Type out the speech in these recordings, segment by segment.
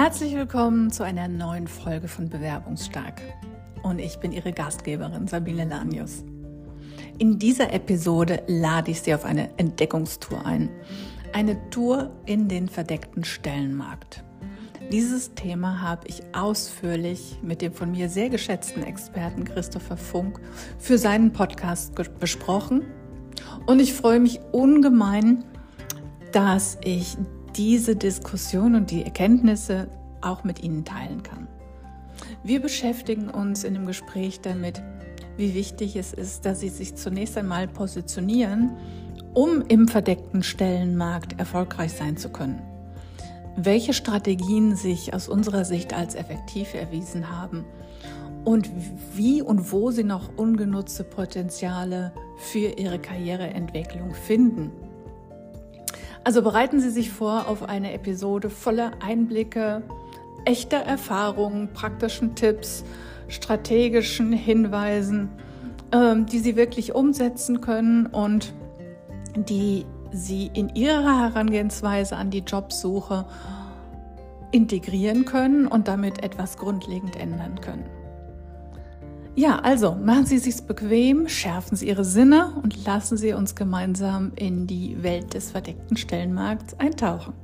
Herzlich willkommen zu einer neuen Folge von Bewerbungsstark. Und ich bin Ihre Gastgeberin Sabine Lanius. In dieser Episode lade ich Sie auf eine Entdeckungstour ein. Eine Tour in den verdeckten Stellenmarkt. Dieses Thema habe ich ausführlich mit dem von mir sehr geschätzten Experten Christopher Funk für seinen Podcast besprochen. Und ich freue mich ungemein, dass ich diese Diskussion und die Erkenntnisse auch mit Ihnen teilen kann. Wir beschäftigen uns in dem Gespräch damit, wie wichtig es ist, dass Sie sich zunächst einmal positionieren, um im verdeckten Stellenmarkt erfolgreich sein zu können. Welche Strategien sich aus unserer Sicht als effektiv erwiesen haben und wie und wo Sie noch ungenutzte Potenziale für Ihre Karriereentwicklung finden. Also bereiten Sie sich vor auf eine Episode voller Einblicke, echter Erfahrungen, praktischen Tipps, strategischen Hinweisen, ähm, die Sie wirklich umsetzen können und die Sie in Ihrer Herangehensweise an die Jobsuche integrieren können und damit etwas grundlegend ändern können. Ja, also machen Sie es sich bequem, schärfen Sie Ihre Sinne und lassen Sie uns gemeinsam in die Welt des verdeckten Stellenmarkts eintauchen.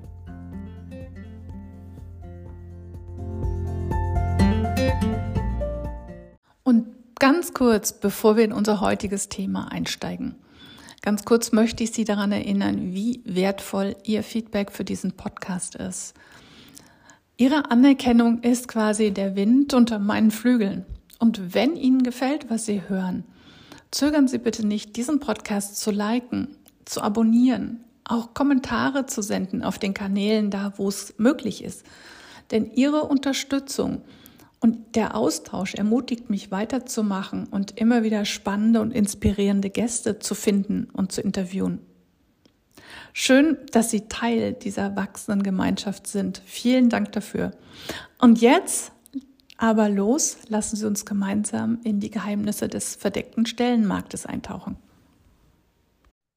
Und ganz kurz, bevor wir in unser heutiges Thema einsteigen, ganz kurz möchte ich Sie daran erinnern, wie wertvoll Ihr Feedback für diesen Podcast ist. Ihre Anerkennung ist quasi der Wind unter meinen Flügeln. Und wenn Ihnen gefällt, was Sie hören, zögern Sie bitte nicht, diesen Podcast zu liken, zu abonnieren, auch Kommentare zu senden auf den Kanälen da, wo es möglich ist. Denn Ihre Unterstützung und der Austausch ermutigt mich weiterzumachen und immer wieder spannende und inspirierende Gäste zu finden und zu interviewen. Schön, dass Sie Teil dieser wachsenden Gemeinschaft sind. Vielen Dank dafür. Und jetzt aber los, lassen Sie uns gemeinsam in die Geheimnisse des verdeckten Stellenmarktes eintauchen.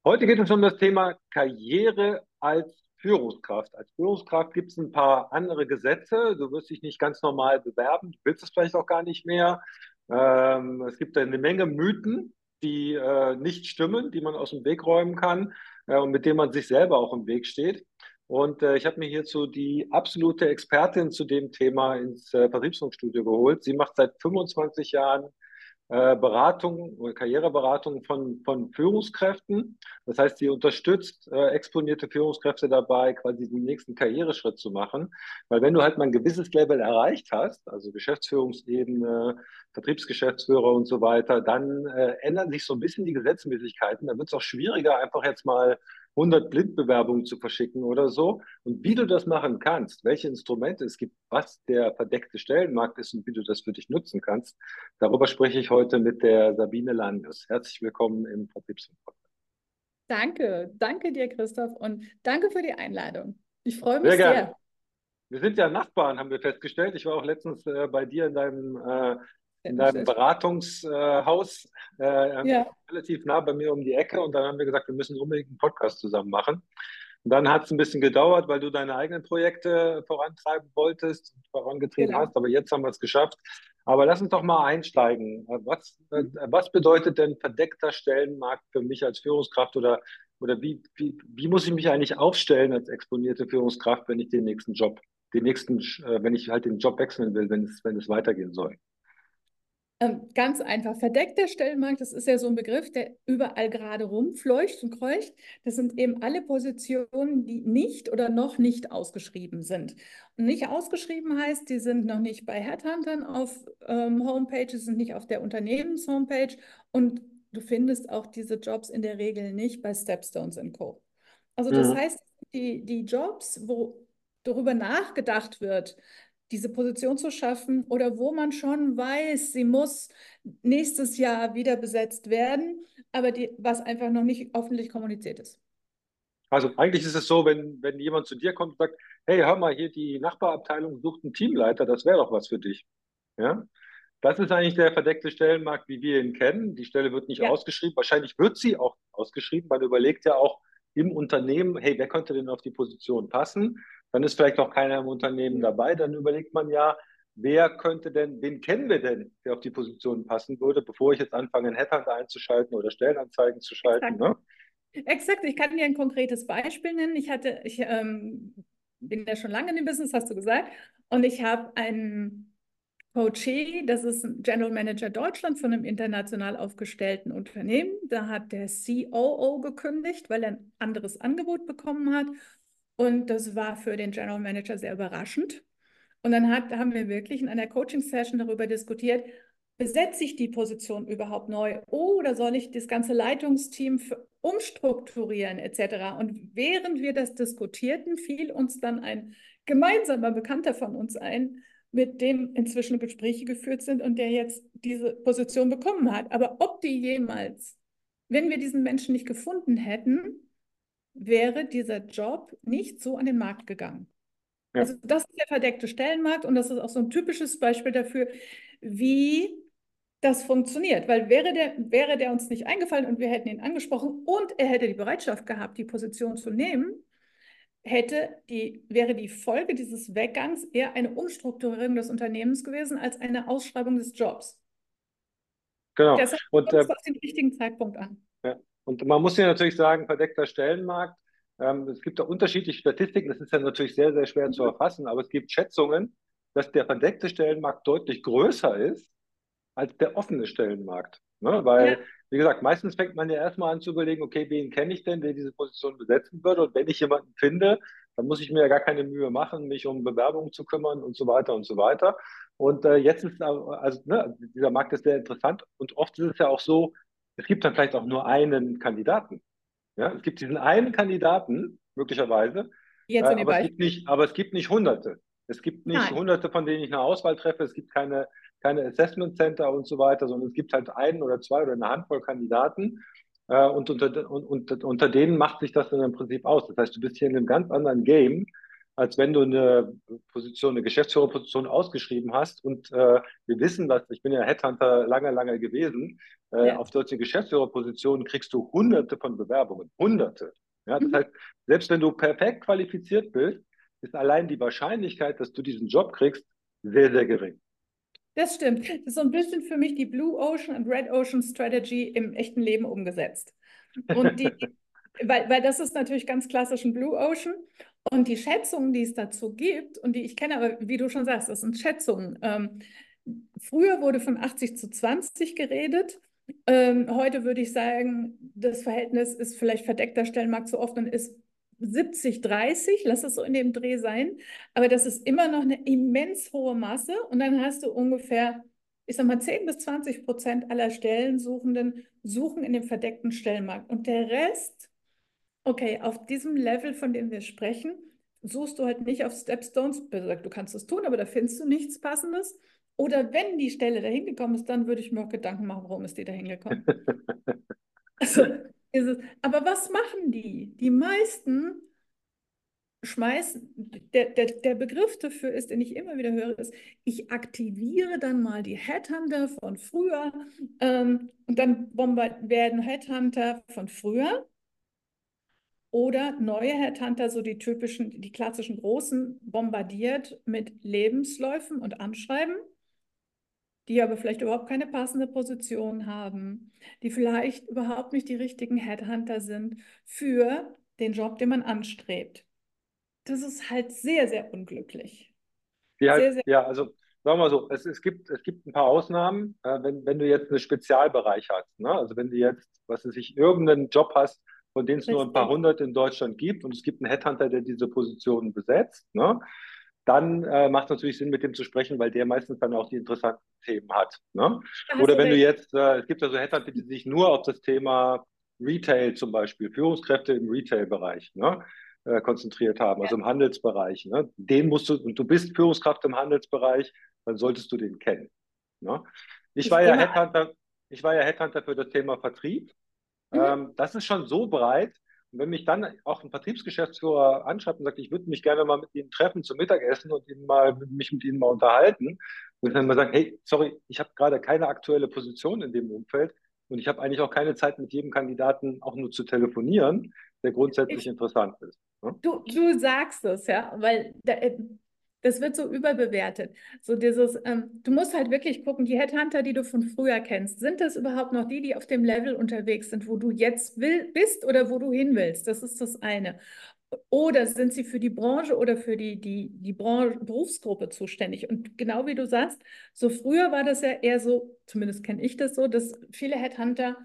Heute geht es um das Thema Karriere als Führungskraft. Als Führungskraft gibt es ein paar andere Gesetze. Du wirst dich nicht ganz normal bewerben, du willst es vielleicht auch gar nicht mehr. Ähm, es gibt eine Menge Mythen, die äh, nicht stimmen, die man aus dem Weg räumen kann äh, und mit denen man sich selber auch im Weg steht. Und äh, ich habe mir hierzu die absolute Expertin zu dem Thema ins äh, Vertriebsfunkstudio geholt. Sie macht seit 25 Jahren äh, Beratung oder Karriereberatung von, von Führungskräften. Das heißt, sie unterstützt äh, exponierte Führungskräfte dabei, quasi den nächsten Karriereschritt zu machen. Weil wenn du halt mal ein gewisses Level erreicht hast, also Geschäftsführungsebene, Vertriebsgeschäftsführer und so weiter, dann äh, ändern sich so ein bisschen die Gesetzmäßigkeiten. Dann wird es auch schwieriger, einfach jetzt mal 100 Blindbewerbungen zu verschicken oder so. Und wie du das machen kannst, welche Instrumente es gibt, was der verdeckte Stellenmarkt ist und wie du das für dich nutzen kannst, darüber spreche ich heute mit der Sabine Landes. Herzlich willkommen im Vertriebsfunk. Danke, danke dir, Christoph, und danke für die Einladung. Ich freue mich sehr. sehr. Wir sind ja Nachbarn, haben wir festgestellt. Ich war auch letztens äh, bei dir in deinem äh, in deinem Beratungshaus äh, ja. relativ nah bei mir um die Ecke und dann haben wir gesagt, wir müssen unbedingt einen Podcast zusammen machen. Und dann hat es ein bisschen gedauert, weil du deine eigenen Projekte vorantreiben wolltest und vorangetrieben genau. hast, aber jetzt haben wir es geschafft. Aber lass uns doch mal einsteigen. Was, äh, was bedeutet denn verdeckter Stellenmarkt für mich als Führungskraft oder, oder wie, wie, wie muss ich mich eigentlich aufstellen als exponierte Führungskraft, wenn ich den nächsten Job, den nächsten, äh, wenn ich halt den Job wechseln will, wenn es, wenn es weitergehen soll? Ähm, ganz einfach. Verdeckter Stellenmarkt, das ist ja so ein Begriff, der überall gerade rumfleucht und kreucht. Das sind eben alle Positionen, die nicht oder noch nicht ausgeschrieben sind. Und nicht ausgeschrieben heißt, die sind noch nicht bei Headhuntern auf ähm, Homepages, sind nicht auf der Unternehmenshomepage und du findest auch diese Jobs in der Regel nicht bei Stepstones Co. Also das mhm. heißt, die, die Jobs, wo darüber nachgedacht wird, diese Position zu schaffen oder wo man schon weiß, sie muss nächstes Jahr wieder besetzt werden, aber die, was einfach noch nicht öffentlich kommuniziert ist. Also eigentlich ist es so, wenn, wenn jemand zu dir kommt und sagt, hey, hör mal, hier die Nachbarabteilung sucht einen Teamleiter, das wäre doch was für dich. Ja? Das ist eigentlich der verdeckte Stellenmarkt, wie wir ihn kennen. Die Stelle wird nicht ja. ausgeschrieben. Wahrscheinlich wird sie auch ausgeschrieben. Man überlegt ja auch im Unternehmen, hey, wer könnte denn auf die Position passen? dann ist vielleicht auch keiner im Unternehmen dabei. Dann überlegt man ja, wer könnte denn, wen kennen wir denn, der auf die Position passen würde, bevor ich jetzt anfange, einen Headhunter einzuschalten oder Stellenanzeigen zu schalten. Exakt. Ne? Exakt. Ich kann dir ein konkretes Beispiel nennen. Ich hatte, ich ähm, bin ja schon lange in dem Business, hast du gesagt, und ich habe einen Coachee, das ist ein General Manager Deutschland von einem international aufgestellten Unternehmen. Da hat der COO gekündigt, weil er ein anderes Angebot bekommen hat. Und das war für den General Manager sehr überraschend. Und dann hat, haben wir wirklich in einer Coaching-Session darüber diskutiert, besetze ich die Position überhaupt neu oder soll ich das ganze Leitungsteam umstrukturieren etc. Und während wir das diskutierten, fiel uns dann ein gemeinsamer Bekannter von uns ein, mit dem inzwischen Gespräche geführt sind und der jetzt diese Position bekommen hat. Aber ob die jemals, wenn wir diesen Menschen nicht gefunden hätten, wäre dieser Job nicht so an den Markt gegangen. Ja. Also das ist der verdeckte Stellenmarkt und das ist auch so ein typisches Beispiel dafür, wie das funktioniert. Weil wäre der, wäre der uns nicht eingefallen und wir hätten ihn angesprochen und er hätte die Bereitschaft gehabt, die Position zu nehmen, hätte die, wäre die Folge dieses Weggangs eher eine Umstrukturierung des Unternehmens gewesen als eine Ausschreibung des Jobs. Genau. Deshalb und äh, auf den richtigen Zeitpunkt an. Ja. Und man muss ja natürlich sagen, verdeckter Stellenmarkt ähm, es gibt da unterschiedliche Statistiken, das ist ja natürlich sehr, sehr schwer zu mhm. erfassen, aber es gibt Schätzungen, dass der verdeckte Stellenmarkt deutlich größer ist als der offene Stellenmarkt. Ne? Weil, ja. Wie gesagt, meistens fängt man ja erstmal an zu überlegen, okay, wen kenne ich denn, der diese Position besetzen würde? Und wenn ich jemanden finde, dann muss ich mir ja gar keine Mühe machen, mich um Bewerbungen zu kümmern und so weiter und so weiter. Und äh, jetzt ist also ne, dieser Markt ist sehr interessant und oft ist es ja auch so, es gibt dann vielleicht auch nur einen Kandidaten. Ja, es gibt diesen einen Kandidaten, möglicherweise, Jetzt in äh, aber, es gibt nicht, aber es gibt nicht Hunderte. Es gibt nicht Nein. Hunderte, von denen ich eine Auswahl treffe. Es gibt keine, keine Assessment Center und so weiter, sondern es gibt halt einen oder zwei oder eine Handvoll Kandidaten. Äh, und, unter, und, und unter denen macht sich das dann im Prinzip aus. Das heißt, du bist hier in einem ganz anderen Game, als wenn du eine Position, eine Geschäftsführerposition ausgeschrieben hast. Und äh, wir wissen, dass ich bin ja Headhunter lange, lange gewesen. Äh, ja. Auf solche Geschäftsführerpositionen kriegst du hunderte von Bewerbungen. Hunderte. Ja, das mhm. heißt, selbst wenn du perfekt qualifiziert bist, ist allein die Wahrscheinlichkeit, dass du diesen Job kriegst, sehr, sehr gering. Das stimmt. Das ist so ein bisschen für mich die Blue Ocean und Red Ocean Strategy im echten Leben umgesetzt. Und die, weil, weil das ist natürlich ganz klassisch ein Blue Ocean. Und die Schätzungen, die es dazu gibt und die ich kenne, aber wie du schon sagst, das sind Schätzungen. Ähm, früher wurde von 80 zu 20 geredet. Ähm, heute würde ich sagen, das Verhältnis ist vielleicht verdeckter Stellenmarkt so oft und ist 70, 30, lass es so in dem Dreh sein. Aber das ist immer noch eine immens hohe Masse. Und dann hast du ungefähr, ich sag mal, 10 bis 20 Prozent aller Stellensuchenden suchen in dem verdeckten Stellenmarkt. Und der Rest Okay, auf diesem Level, von dem wir sprechen, suchst du halt nicht auf Stepstones. Du kannst es tun, aber da findest du nichts Passendes. Oder wenn die Stelle dahin gekommen ist, dann würde ich mir auch Gedanken machen, warum ist die dahin gekommen. also, es, aber was machen die? Die meisten schmeißen, der, der, der Begriff dafür ist, den ich immer wieder höre, ist, ich aktiviere dann mal die Headhunter von früher ähm, und dann werden Headhunter von früher oder neue Headhunter, so die typischen, die klassischen großen, bombardiert mit Lebensläufen und Anschreiben, die aber vielleicht überhaupt keine passende Position haben, die vielleicht überhaupt nicht die richtigen Headhunter sind für den Job, den man anstrebt. Das ist halt sehr, sehr unglücklich. Ja, sehr, sehr ja also sagen wir mal so, es, es, gibt, es gibt ein paar Ausnahmen, äh, wenn, wenn du jetzt einen Spezialbereich hast. Ne? Also wenn du jetzt, was weiß ich, irgendeinen Job hast, von denen es nur ein paar hundert in Deutschland gibt und es gibt einen Headhunter, der diese Positionen besetzt, ne? Dann äh, macht es natürlich Sinn, mit dem zu sprechen, weil der meistens dann auch die interessanten Themen hat. Ne? Oder wenn du jetzt, äh, es gibt ja so Headhunter, die sich nur auf das Thema Retail zum Beispiel, Führungskräfte im Retail-Bereich, ne? äh, konzentriert haben, also ja. also im Handelsbereich. Ne? Den musst du, und du bist Führungskraft im Handelsbereich, dann solltest du den kennen. Ne? Ich, ich war ja Headhunter, ich war ja Headhunter für das Thema Vertrieb Mhm. Ähm, das ist schon so breit. Und wenn mich dann auch ein Vertriebsgeschäftsführer anschreibt und sagt, ich würde mich gerne mal mit Ihnen treffen zum Mittagessen und Ihnen mal, mich mit Ihnen mal unterhalten, und dann mal sagen, hey, sorry, ich habe gerade keine aktuelle Position in dem Umfeld und ich habe eigentlich auch keine Zeit, mit jedem Kandidaten auch nur zu telefonieren, der grundsätzlich ich, interessant ist. Ne? Du, du sagst es, ja, weil da, äh, das wird so überbewertet. So dieses, ähm, du musst halt wirklich gucken, die Headhunter, die du von früher kennst, sind das überhaupt noch die, die auf dem Level unterwegs sind, wo du jetzt will, bist oder wo du hin willst? Das ist das eine. Oder sind sie für die Branche oder für die, die, die Branche, Berufsgruppe zuständig? Und genau wie du sagst, so früher war das ja eher so, zumindest kenne ich das so, dass viele Headhunter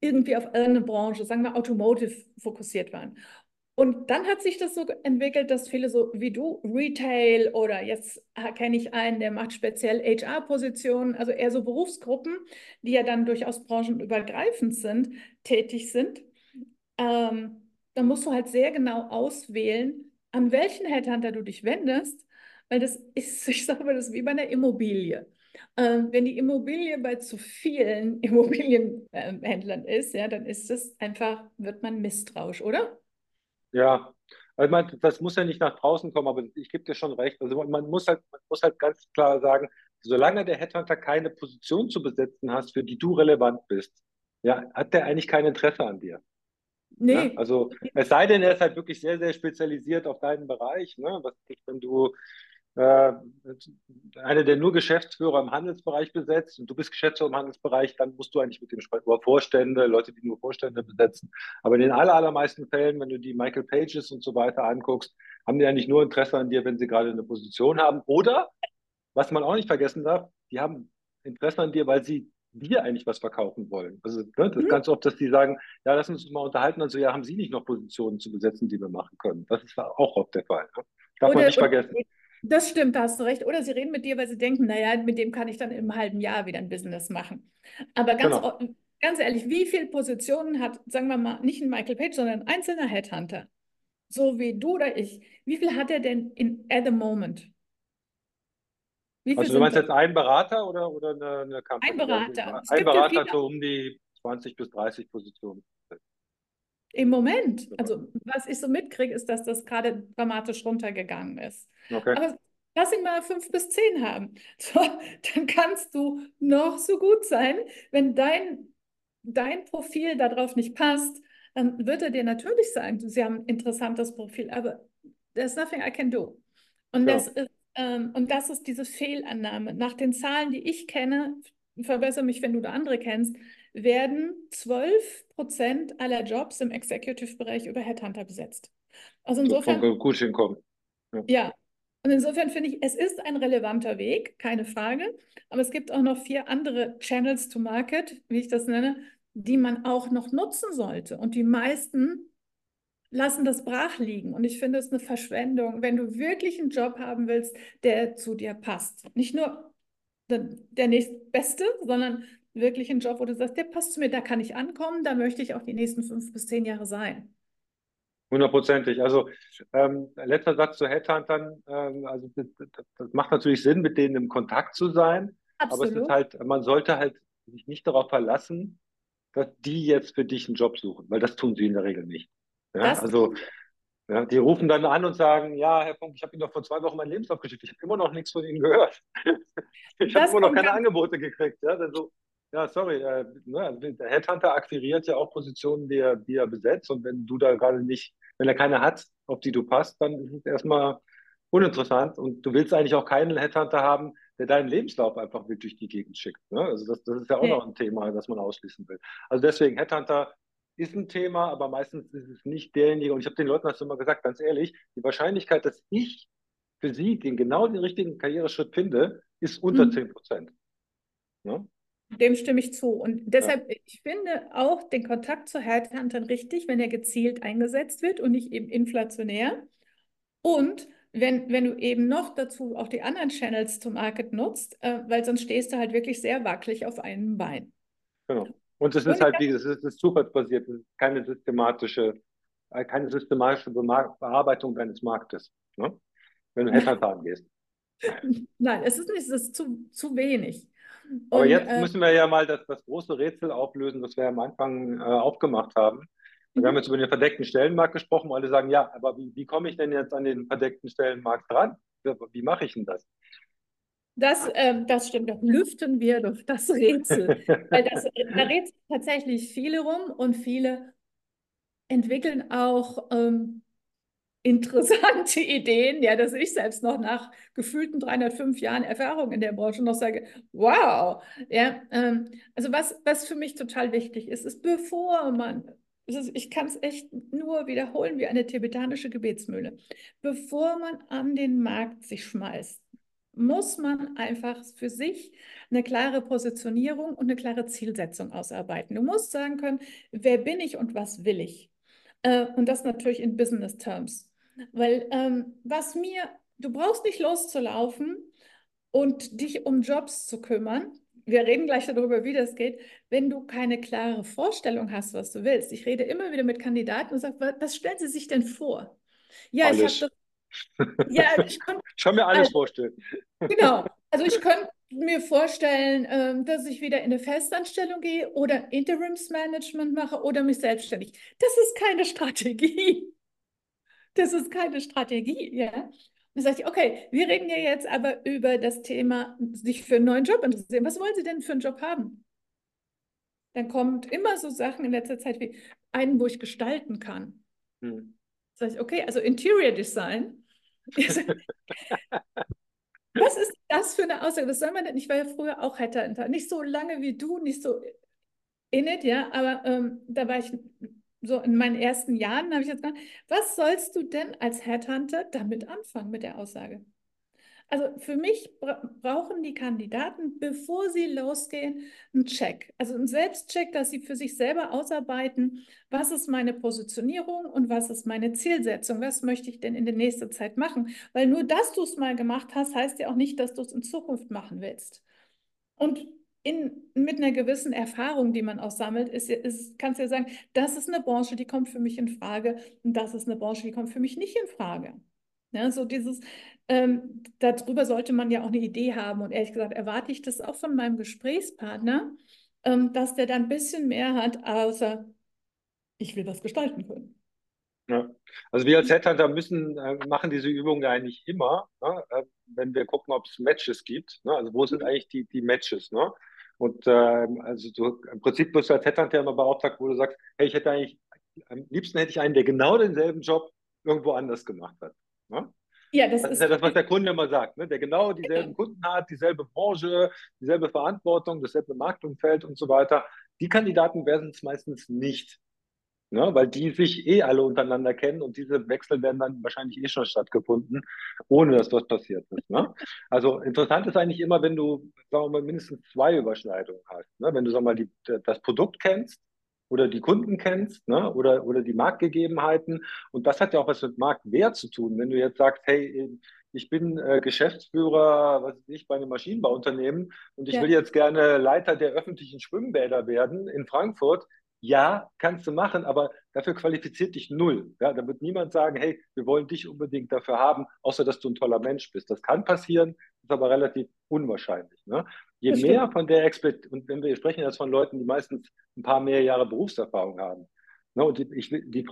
irgendwie auf eine Branche, sagen wir Automotive, fokussiert waren. Und dann hat sich das so entwickelt, dass viele so wie du, Retail oder jetzt kenne ich einen, der macht speziell HR-Positionen, also eher so Berufsgruppen, die ja dann durchaus branchenübergreifend sind, tätig sind. Ähm, dann musst du halt sehr genau auswählen, an welchen Headhunter du dich wendest, weil das ist, ich sage mal, das ist wie bei einer Immobilie. Ähm, wenn die Immobilie bei zu vielen Immobilienhändlern ist, ja, dann ist es einfach, wird man misstrauisch, oder? Ja, also man, das muss ja nicht nach draußen kommen, aber ich gebe dir schon recht. Also man muss halt, man muss halt ganz klar sagen, solange der Headhunter keine Position zu besetzen hast, für die du relevant bist, ja, hat der eigentlich kein Interesse an dir. Nee. Ja, also es sei denn, er ist halt wirklich sehr, sehr spezialisiert auf deinen Bereich. Ne? Was wenn du einer, der nur Geschäftsführer im Handelsbereich besetzt und du bist Geschäftsführer im Handelsbereich, dann musst du eigentlich mit dem sprechen über Vorstände, Leute, die nur Vorstände besetzen. Aber in den aller, allermeisten Fällen, wenn du die Michael Pages und so weiter anguckst, haben die eigentlich nur Interesse an dir, wenn sie gerade eine Position haben. Oder, was man auch nicht vergessen darf, die haben Interesse an dir, weil sie dir eigentlich was verkaufen wollen. Also ne, das ist mhm. ganz oft, dass die sagen, ja, lass uns mal unterhalten und so, ja, haben Sie nicht noch Positionen zu besetzen, die wir machen können? Das ist auch oft der Fall. Ne? Darf oder, man nicht vergessen. Das stimmt, da hast du recht. Oder sie reden mit dir, weil sie denken, naja, mit dem kann ich dann im halben Jahr wieder ein Business machen. Aber ganz, genau. ganz ehrlich, wie viele Positionen hat, sagen wir mal, nicht ein Michael Page, sondern ein einzelner Headhunter, so wie du oder ich, wie viel hat er denn in at the moment? also du meinst das? jetzt einen Berater oder, oder eine, eine Company? Ein Berater. Ein Berater hat so um die 20 bis 30 Positionen. Im Moment, also was ich so mitkriege, ist, dass das gerade dramatisch runtergegangen ist. Okay. Aber lass ihn mal fünf bis zehn haben. So, dann kannst du noch so gut sein. Wenn dein, dein Profil darauf nicht passt, dann wird er dir natürlich sagen, sie haben ein interessantes Profil, aber there's nothing I can do. Und, ja. das ist, ähm, und das ist diese Fehlannahme. Nach den Zahlen, die ich kenne, verbessere mich, wenn du da andere kennst, werden 12 Prozent aller Jobs im Executive-Bereich über Headhunter besetzt. Also insofern. So gut hinkommen. Ja. ja. Und insofern finde ich, es ist ein relevanter Weg, keine Frage. Aber es gibt auch noch vier andere Channels to Market, wie ich das nenne, die man auch noch nutzen sollte. Und die meisten lassen das brach liegen. Und ich finde es eine Verschwendung, wenn du wirklich einen Job haben willst, der zu dir passt. Nicht nur der, der nächstbeste, sondern wirklich einen Job, wo du sagst, der passt zu mir, da kann ich ankommen, da möchte ich auch die nächsten fünf bis zehn Jahre sein. Hundertprozentig. Also ähm, letzter Satz zu Headhuntern. Ähm, also das, das, macht natürlich Sinn, mit denen im Kontakt zu sein. Absolut. Aber es ist halt, man sollte halt sich nicht darauf verlassen, dass die jetzt für dich einen Job suchen, weil das tun sie in der Regel nicht. Ja, also ja, die rufen dann an und sagen, ja, Herr Funk, ich habe Ihnen doch vor zwei Wochen meinen Lebenslauf geschickt. Ich habe immer noch nichts von Ihnen gehört. ich habe immer noch keine Angebote gekriegt. Ja, also, ja, sorry, äh, ne, der Headhunter akquiriert ja auch Positionen, die er, die er besetzt. Und wenn du da gerade nicht, wenn er keine hat, auf die du passt, dann ist es erstmal uninteressant. Und du willst eigentlich auch keinen Headhunter haben, der deinen Lebenslauf einfach wild durch die Gegend schickt. Ne? Also das, das ist ja auch okay. noch ein Thema, das man ausschließen will. Also deswegen, Headhunter ist ein Thema, aber meistens ist es nicht derjenige. Und ich habe den Leuten das immer gesagt, ganz ehrlich, die Wahrscheinlichkeit, dass ich für sie den genau den richtigen Karriereschritt finde, ist unter mhm. 10 Prozent. Ne? Dem stimme ich zu. Und deshalb, ja. ich finde auch den Kontakt zu Headhuntern richtig, wenn er gezielt eingesetzt wird und nicht eben inflationär. Und wenn, wenn du eben noch dazu auch die anderen Channels zum Market nutzt, äh, weil sonst stehst du halt wirklich sehr wackelig auf einem Bein. Genau. Und es ist halt, wie es ist, ist zufallsbasiert, es ist keine systematische, äh, keine systematische Bearbeitung deines Marktes, ne? wenn du Headhunter angehst. Nein, es ist nicht, es ist zu, zu wenig. Aber Und, jetzt äh, müssen wir ja mal das, das große Rätsel auflösen, das wir am Anfang äh, aufgemacht haben. Wir haben mhm. jetzt über den verdeckten Stellenmarkt gesprochen, wo alle sagen, ja, aber wie, wie komme ich denn jetzt an den verdeckten Stellenmarkt dran? Wie mache ich denn das? Das, äh, das stimmt, das lüften wir durch das Rätsel. Weil das, da rätseln tatsächlich viele rum und viele entwickeln auch ähm, interessante Ideen, ja, dass ich selbst noch nach gefühlten 305 Jahren Erfahrung in der Branche noch sage, wow, ja, ähm, also was, was für mich total wichtig ist, ist, bevor man, ist, ich kann es echt nur wiederholen wie eine tibetanische Gebetsmühle, bevor man an den Markt sich schmeißt, muss man einfach für sich eine klare Positionierung und eine klare Zielsetzung ausarbeiten. Du musst sagen können, wer bin ich und was will ich? Äh, und das natürlich in Business Terms. Weil ähm, was mir, du brauchst nicht loszulaufen und dich um Jobs zu kümmern. Wir reden gleich darüber, wie das geht, wenn du keine klare Vorstellung hast, was du willst. Ich rede immer wieder mit Kandidaten und sage, was stellen sie sich denn vor? Ja, alles. ich habe das. Ja, ich kann, kann mir alles also, vorstellen. Genau. Also ich könnte mir vorstellen, ähm, dass ich wieder in eine Festanstellung gehe oder Interimsmanagement mache oder mich selbstständig. Das ist keine Strategie. Das ist keine Strategie, ja. Und dann sage ich, okay, wir reden ja jetzt aber über das Thema, sich für einen neuen Job interessieren. Was wollen Sie denn für einen Job haben? Dann kommt immer so Sachen in letzter Zeit wie einen, wo ich gestalten kann. Hm. Sage ich, okay, also Interior Design. Was ist das für eine Aussage? Das soll man denn, ich war ja früher auch Headhunter, nicht so lange wie du, nicht so in it, ja, aber ähm, da war ich so in meinen ersten Jahren, habe ich jetzt gesagt, was sollst du denn als Headhunter damit anfangen mit der Aussage? Also für mich bra brauchen die Kandidaten, bevor sie losgehen, einen Check. Also einen Selbstcheck, dass sie für sich selber ausarbeiten, was ist meine Positionierung und was ist meine Zielsetzung, was möchte ich denn in der nächsten Zeit machen. Weil nur, dass du es mal gemacht hast, heißt ja auch nicht, dass du es in Zukunft machen willst. Und in, mit einer gewissen Erfahrung, die man auch sammelt, ist, ist, kannst du ja sagen, das ist eine Branche, die kommt für mich in Frage und das ist eine Branche, die kommt für mich nicht in Frage. Ja, so dieses, ähm, darüber sollte man ja auch eine Idee haben. Und ehrlich gesagt erwarte ich das auch von meinem Gesprächspartner, ähm, dass der dann ein bisschen mehr hat, außer ich will was gestalten können. Ja. Also wir als Headhunter müssen, äh, machen diese Übungen eigentlich immer, ne? äh, wenn wir gucken, ob es Matches gibt. Ne? Also wo sind mhm. eigentlich die, die Matches? Ne? Und ähm, also du, im Prinzip bist du als Headhunter immer beauftragt, wo du sagst, hey, ich hätte eigentlich, am liebsten hätte ich einen, der genau denselben Job irgendwo anders gemacht hat. Ne? Ja, das, das ist, ist ja das, was der Kunde immer sagt, ne? der genau dieselben Kunden hat, dieselbe Branche, dieselbe Verantwortung, dasselbe Marktumfeld und so weiter. Die Kandidaten werden es meistens nicht, ne? weil die sich eh alle untereinander kennen und diese Wechsel werden dann wahrscheinlich eh schon stattgefunden, ohne dass was passiert ist. Ne? Also interessant ist eigentlich immer, wenn du sagen wir mal, mindestens zwei Überschneidungen hast. Ne? Wenn du sag mal, die, das Produkt kennst, oder die Kunden kennst ne? oder, oder die Marktgegebenheiten. Und das hat ja auch was mit Marktwert zu tun. Wenn du jetzt sagst, hey, ich bin äh, Geschäftsführer, was weiß ich, bei einem Maschinenbauunternehmen und ich ja. will jetzt gerne Leiter der öffentlichen Schwimmbäder werden in Frankfurt. Ja, kannst du machen, aber dafür qualifiziert dich null. Ja, da wird niemand sagen, hey, wir wollen dich unbedingt dafür haben, außer dass du ein toller Mensch bist. Das kann passieren, ist aber relativ unwahrscheinlich. Ne? Je mehr von der Expertise, und wenn wir sprechen jetzt von Leuten, die meistens ein paar mehr Jahre Berufserfahrung haben, ne, und, ich, die,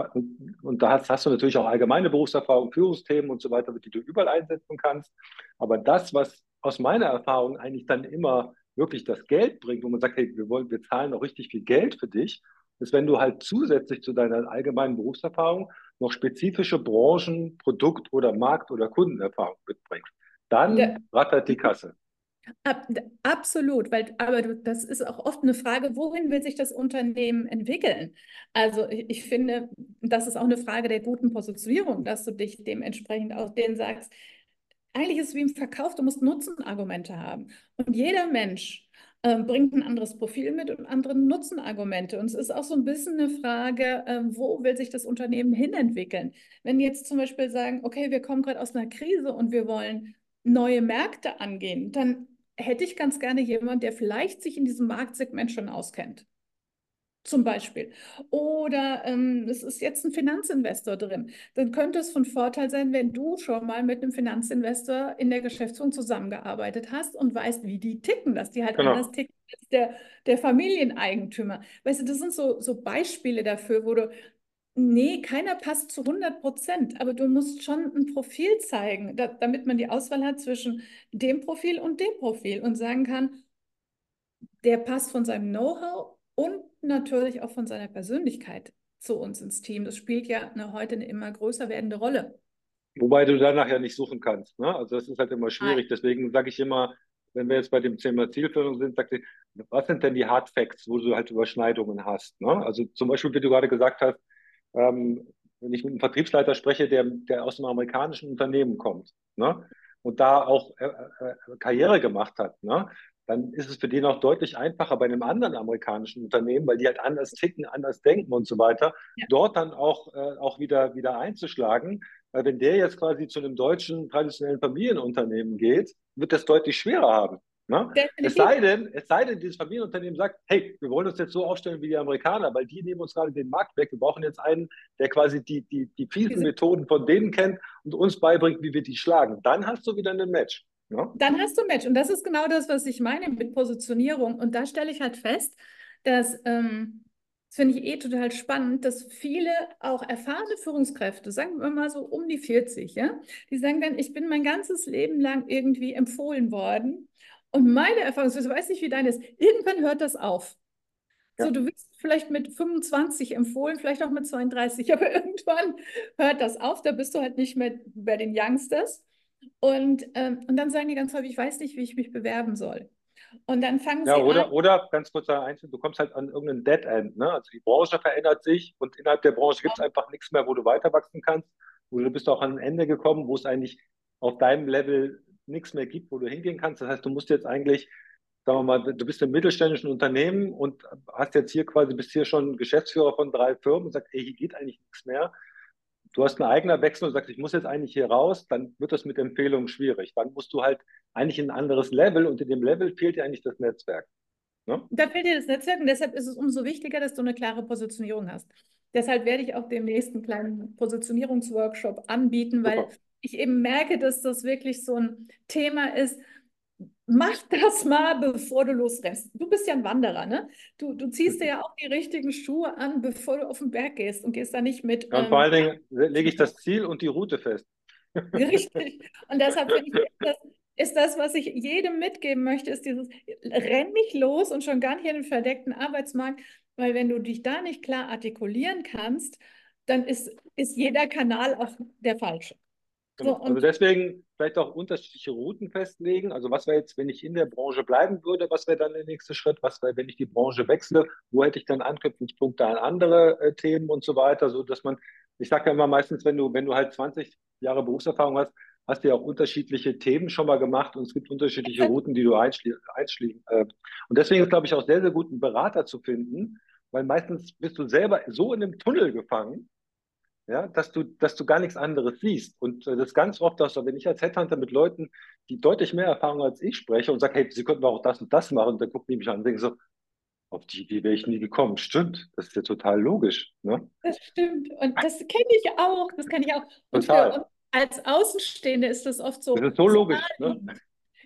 und da hast, hast, du natürlich auch allgemeine Berufserfahrung, Führungsthemen und so weiter, die du überall einsetzen kannst. Aber das, was aus meiner Erfahrung eigentlich dann immer wirklich das Geld bringt, wo man sagt, hey, wir wollen, wir zahlen auch richtig viel Geld für dich, ist, wenn du halt zusätzlich zu deiner allgemeinen Berufserfahrung noch spezifische Branchen, Produkt- oder Markt- oder Kundenerfahrung mitbringst. Dann ja. rattert die Kasse. Ab, absolut, weil aber das ist auch oft eine Frage, wohin will sich das Unternehmen entwickeln? Also ich, ich, finde, das ist auch eine Frage der guten Positionierung, dass du dich dementsprechend auch denen sagst, eigentlich ist es wie im Verkauf, du musst Nutzenargumente haben. Und jeder Mensch äh, bringt ein anderes Profil mit und andere Nutzenargumente. Und es ist auch so ein bisschen eine Frage, äh, wo will sich das Unternehmen hinentwickeln? Wenn jetzt zum Beispiel sagen, okay, wir kommen gerade aus einer Krise und wir wollen neue Märkte angehen, dann hätte ich ganz gerne jemanden, der vielleicht sich in diesem Marktsegment schon auskennt. Zum Beispiel. Oder ähm, es ist jetzt ein Finanzinvestor drin. Dann könnte es von Vorteil sein, wenn du schon mal mit einem Finanzinvestor in der Geschäftsführung zusammengearbeitet hast und weißt, wie die ticken, dass die halt genau. anders ticken als der, der Familieneigentümer. Weißt du, das sind so, so Beispiele dafür, wo du Nee, keiner passt zu 100 Prozent, aber du musst schon ein Profil zeigen, da, damit man die Auswahl hat zwischen dem Profil und dem Profil und sagen kann, der passt von seinem Know-how und natürlich auch von seiner Persönlichkeit. zu uns ins Team. Das spielt ja eine, heute eine immer größer werdende Rolle. Wobei du danach ja nicht suchen kannst. Ne? Also das ist halt immer schwierig. Nein. Deswegen sage ich immer, wenn wir jetzt bei dem Thema Zielführung sind, sagt ich, was sind denn die Hard Facts, wo du halt Überschneidungen hast? Ne? Also zum Beispiel, wie du gerade gesagt hast, ähm, wenn ich mit einem Vertriebsleiter spreche, der, der aus einem amerikanischen Unternehmen kommt ne? und da auch äh, äh, Karriere gemacht hat, ne? Dann ist es für den auch deutlich einfacher bei einem anderen amerikanischen Unternehmen, weil die halt anders ticken, anders denken und so weiter, ja. dort dann auch, äh, auch wieder, wieder einzuschlagen. Weil wenn der jetzt quasi zu einem deutschen traditionellen Familienunternehmen geht, wird das deutlich schwerer haben. Ne? Es sei denn, es sei denn, dieses Familienunternehmen sagt, hey, wir wollen uns jetzt so aufstellen wie die Amerikaner, weil die nehmen uns gerade den Markt weg. Wir brauchen jetzt einen, der quasi die, die, die fiesen Methoden von denen kennt und uns beibringt, wie wir die schlagen. Dann hast du wieder ein Match. Ja? Dann hast du ein Match. Und das ist genau das, was ich meine mit Positionierung. Und da stelle ich halt fest, dass, ähm, das finde ich eh total spannend, dass viele auch erfahrene Führungskräfte, sagen wir mal so um die 40, ja, die sagen dann, ich bin mein ganzes Leben lang irgendwie empfohlen worden. Und meine Erfahrung, ich weiß nicht, wie deine ist, irgendwann hört das auf. Ja. So, du wirst vielleicht mit 25 empfohlen, vielleicht auch mit 32, aber irgendwann hört das auf, da bist du halt nicht mehr bei den Youngsters. Und, ähm, und dann sagen die ganz häufig, ich weiß nicht, wie ich mich bewerben soll. Und dann fangen ja, sie oder, an. Oder ganz kurz einzeln, du kommst halt an irgendein Dead End. Ne? Also die Branche verändert sich und innerhalb der Branche gibt es einfach nichts mehr, wo du weiter wachsen kannst. Oder du bist auch an ein Ende gekommen, wo es eigentlich auf deinem Level nichts mehr gibt, wo du hingehen kannst. Das heißt, du musst jetzt eigentlich, sagen wir mal, du bist im mittelständischen Unternehmen und hast jetzt hier quasi, bist hier schon Geschäftsführer von drei Firmen und sagst, ey, hier geht eigentlich nichts mehr du hast einen eigenen Wechsel und sagst, ich muss jetzt eigentlich hier raus, dann wird das mit Empfehlungen schwierig. Dann musst du halt eigentlich in ein anderes Level und in dem Level fehlt dir eigentlich das Netzwerk. Ne? Da fehlt dir das Netzwerk und deshalb ist es umso wichtiger, dass du eine klare Positionierung hast. Deshalb werde ich auch demnächst einen kleinen Positionierungsworkshop anbieten, weil Super. ich eben merke, dass das wirklich so ein Thema ist, mach das mal, bevor du losrennst. Du bist ja ein Wanderer, ne? Du, du ziehst dir ja auch die richtigen Schuhe an, bevor du auf den Berg gehst und gehst da nicht mit. Ja, und ähm, vor allen Dingen lege ich das Ziel und die Route fest. Richtig. Und deshalb finde ich, das, ist das, was ich jedem mitgeben möchte, ist dieses, renn nicht los und schon gar nicht in den verdeckten Arbeitsmarkt, weil wenn du dich da nicht klar artikulieren kannst, dann ist, ist jeder Kanal auch der falsche. Genau. So, also deswegen vielleicht auch unterschiedliche Routen festlegen. Also was wäre jetzt, wenn ich in der Branche bleiben würde, was wäre dann der nächste Schritt? Was wäre, wenn ich die Branche wechsle? Wo hätte ich dann Anknüpfungspunkte an andere äh, Themen und so weiter, so dass man, ich sage ja immer meistens, wenn du, wenn du halt 20 Jahre Berufserfahrung hast, hast du ja auch unterschiedliche Themen schon mal gemacht und es gibt unterschiedliche Routen, die du einschließen. Äh. Und deswegen ist, glaube ich, auch sehr, sehr gut, einen Berater zu finden, weil meistens bist du selber so in einem Tunnel gefangen, ja, dass du, dass du gar nichts anderes siehst. Und äh, das ist ganz oft, dass wenn ich als Headhunter mit Leuten, die deutlich mehr Erfahrung als ich spreche und sage, hey, sie könnten auch das und das machen, und dann gucken die mich an und denken so, auf die Idee wäre ich nie gekommen. Stimmt, das ist ja total logisch. Ne? Das stimmt. Und das kenne ich auch. Das kann ich auch. Und total. Für, und als Außenstehende ist das oft so. Das ist so logisch. Ne?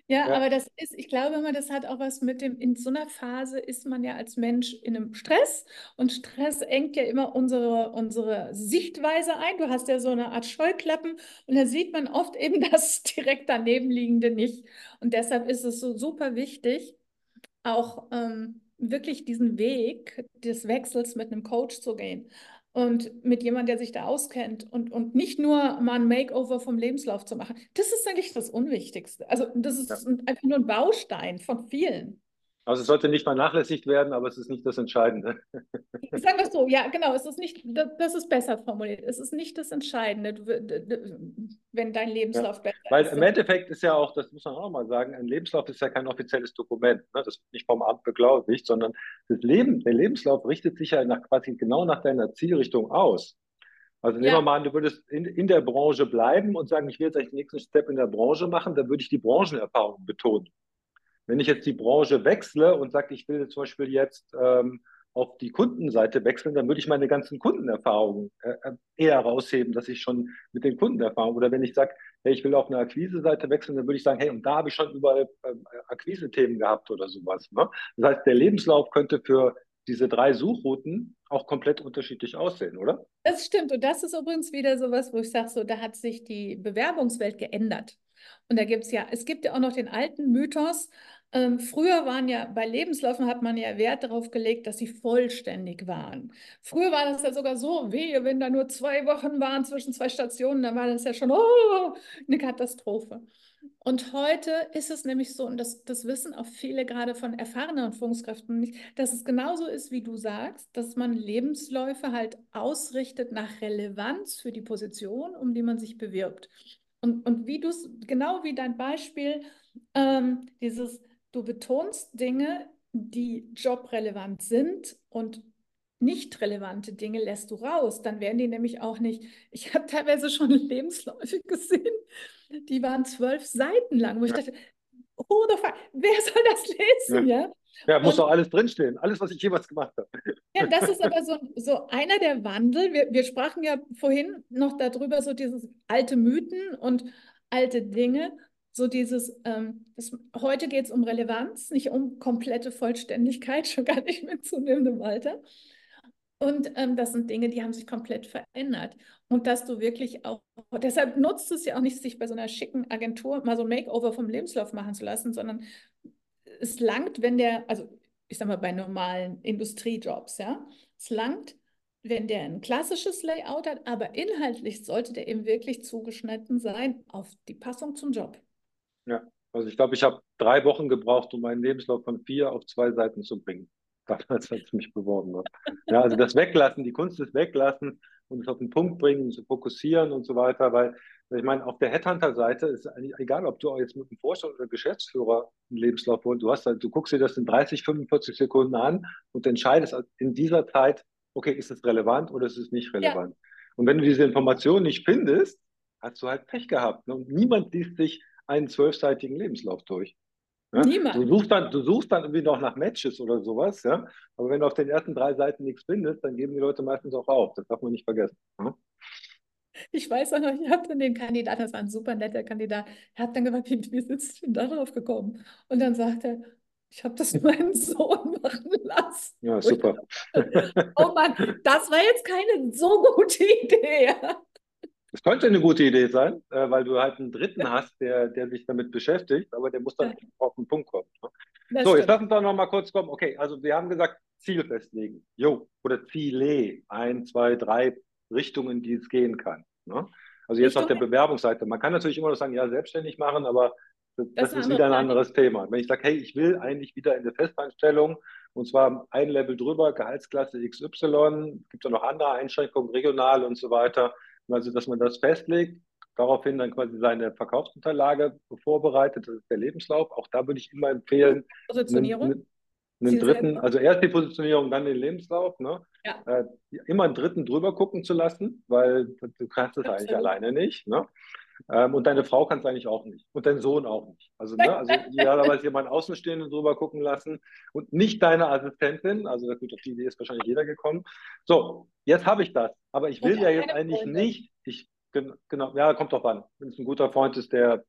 Ja, ja, aber das ist, ich glaube immer, das hat auch was mit dem, in so einer Phase ist man ja als Mensch in einem Stress und Stress engt ja immer unsere, unsere Sichtweise ein. Du hast ja so eine Art Scheuklappen und da sieht man oft eben das direkt daneben liegende nicht. Und deshalb ist es so super wichtig, auch ähm, wirklich diesen Weg des Wechsels mit einem Coach zu gehen und mit jemandem, der sich da auskennt und, und nicht nur mal ein Makeover vom Lebenslauf zu machen. Das ist eigentlich das Unwichtigste. Also das ist ja. einfach nur ein Baustein von vielen. Also es sollte nicht vernachlässigt werden, aber es ist nicht das Entscheidende. Sagen wir es so, ja, genau, es ist nicht, das ist besser formuliert. Es ist nicht das Entscheidende, wenn dein Lebenslauf ja. besser Weil ist. Weil im Endeffekt ist ja auch, das muss man auch mal sagen, ein Lebenslauf ist ja kein offizielles Dokument. Ne? Das wird nicht vom Amt beglaubigt, sondern das Leben, der Lebenslauf richtet sich ja nach, quasi genau nach deiner Zielrichtung aus. Also nehmen ja. wir mal an, du würdest in, in der Branche bleiben und sagen, ich will jetzt eigentlich den nächsten Step in der Branche machen, dann würde ich die Branchenerfahrung betonen. Wenn ich jetzt die Branche wechsle und sage, ich will zum Beispiel jetzt ähm, auf die Kundenseite wechseln, dann würde ich meine ganzen Kundenerfahrungen äh, äh, eher rausheben, dass ich schon mit den Kundenerfahrungen oder wenn ich sage, hey, ich will auf eine Akquise-Seite wechseln, dann würde ich sagen, hey, und da habe ich schon überall äh, Akquise-Themen gehabt oder sowas. Ne? Das heißt, der Lebenslauf könnte für diese drei Suchrouten auch komplett unterschiedlich aussehen, oder? Das stimmt. Und das ist übrigens wieder sowas, wo ich sage, so, da hat sich die Bewerbungswelt geändert. Und da gibt es ja, es gibt ja auch noch den alten Mythos, ähm, früher waren ja bei Lebensläufen hat man ja Wert darauf gelegt, dass sie vollständig waren. Früher war das ja sogar so, wehe, wenn da nur zwei Wochen waren zwischen zwei Stationen, dann war das ja schon oh, eine Katastrophe. Und heute ist es nämlich so, und das, das wissen auch viele gerade von erfahrenen Führungskräften nicht, dass es genauso ist, wie du sagst, dass man Lebensläufe halt ausrichtet nach Relevanz für die Position, um die man sich bewirbt. Und, und wie du es, genau wie dein Beispiel, ähm, dieses Du betonst Dinge, die jobrelevant sind und nicht relevante Dinge lässt du raus. Dann werden die nämlich auch nicht. Ich habe teilweise schon Lebensläufe gesehen, die waren zwölf Seiten lang, wo ich dachte, oh, wer soll das lesen? Ja, ja. ja muss doch alles drinstehen, alles, was ich jemals gemacht habe. Ja, das ist aber so, so einer der Wandel. Wir, wir sprachen ja vorhin noch darüber, so dieses alte Mythen und alte Dinge so dieses, ähm, das, heute geht es um Relevanz, nicht um komplette Vollständigkeit, schon gar nicht mit zunehmendem Alter. Und ähm, das sind Dinge, die haben sich komplett verändert. Und dass du wirklich auch, deshalb nutzt es ja auch nicht, sich bei so einer schicken Agentur mal so ein Makeover vom Lebenslauf machen zu lassen, sondern es langt, wenn der, also ich sag mal bei normalen Industriejobs, ja, es langt, wenn der ein klassisches Layout hat, aber inhaltlich sollte der eben wirklich zugeschnitten sein auf die Passung zum Job. Ja, also ich glaube, ich habe drei Wochen gebraucht, um meinen Lebenslauf von vier auf zwei Seiten zu bringen. Damals, als ich mich beworben habe. Ja, also das Weglassen, die Kunst des Weglassen und es auf den Punkt bringen, zu fokussieren und so weiter, weil ich meine, auf der Headhunter-Seite ist eigentlich egal, ob du jetzt mit einem Vorstand oder Geschäftsführer einen Lebenslauf holst, du hast halt, du guckst dir das in 30, 45 Sekunden an und entscheidest in dieser Zeit, okay, ist es relevant oder ist es nicht relevant? Ja. Und wenn du diese Information nicht findest, hast du halt Pech gehabt. Ne? Und niemand liest sich einen zwölfseitigen Lebenslauf durch. Ja? Niemand. Du suchst, dann, du suchst dann irgendwie noch nach Matches oder sowas, ja. Aber wenn du auf den ersten drei Seiten nichts findest, dann geben die Leute meistens auch auf. Das darf man nicht vergessen. Ja? Ich weiß auch noch, ich habe dann den Kandidaten, das war ein super netter Kandidat, er hat dann gefragt, wie, sitzt du denn darauf gekommen? Und dann sagt er, ich habe das meinen Sohn machen lassen. Ja, super. Oh Mann, das war jetzt keine so gute Idee. Das könnte eine gute Idee sein, äh, weil du halt einen Dritten hast, der, der sich damit beschäftigt, aber der muss dann ja. auf den Punkt kommen. Ne? So, jetzt lass uns doch noch mal kurz kommen. Okay, also wir haben gesagt, Ziel festlegen. Jo, oder Ziele. Ein, zwei, drei Richtungen, die es gehen kann. Ne? Also jetzt auf der Bewerbungsseite. Man kann natürlich immer noch sagen, ja, selbstständig machen, aber das, das, das ist wieder ein anderes Thema. Wenn ich sage, hey, ich will eigentlich wieder in eine Festanstellung und zwar ein Level drüber, Gehaltsklasse XY, gibt es noch andere Einschränkungen, regional und so weiter, also dass man das festlegt, daraufhin dann quasi seine Verkaufsunterlage vorbereitet, das ist der Lebenslauf. Auch da würde ich immer empfehlen, Positionierung. Einen, einen dritten, also erst die Positionierung, dann den Lebenslauf, ne? Ja. Äh, immer einen dritten drüber gucken zu lassen, weil du kannst es eigentlich alleine nicht. Ne? Ähm, und deine Frau kann es eigentlich auch nicht. Und dein Sohn auch nicht. Also, ne, also idealerweise jemanden Außenstehenden drüber gucken lassen und nicht deine Assistentin. Also gut, auf die Idee ist wahrscheinlich jeder gekommen. So, jetzt habe ich das. Aber ich will ja, ja jetzt eigentlich Freunde. nicht, ich, genau, ja, kommt doch an. Wenn es ein guter Freund ist, der,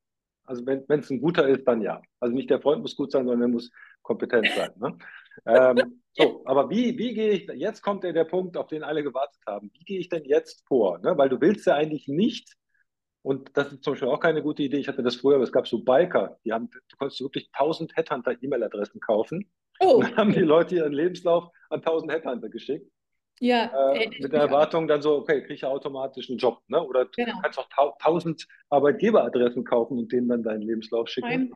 also wenn es ein guter ist, dann ja. Also nicht der Freund muss gut sein, sondern er muss kompetent sein. Ne? ähm, so, aber wie, wie gehe ich, jetzt kommt der, der Punkt, auf den alle gewartet haben. Wie gehe ich denn jetzt vor? Ne? Weil du willst ja eigentlich nicht und das ist zum Beispiel auch keine gute Idee. Ich hatte das früher, aber es gab so Biker, die haben, du konntest wirklich 1000 Headhunter-E-Mail-Adressen kaufen. Oh. Und dann haben die Leute ihren Lebenslauf an 1000 Headhunter geschickt. Ja. Äh, mit der Erwartung dann so, okay, kriege ich automatisch einen Job. Ne? Oder genau. du kannst auch 1000 Arbeitgeberadressen kaufen und denen dann deinen Lebenslauf schicken.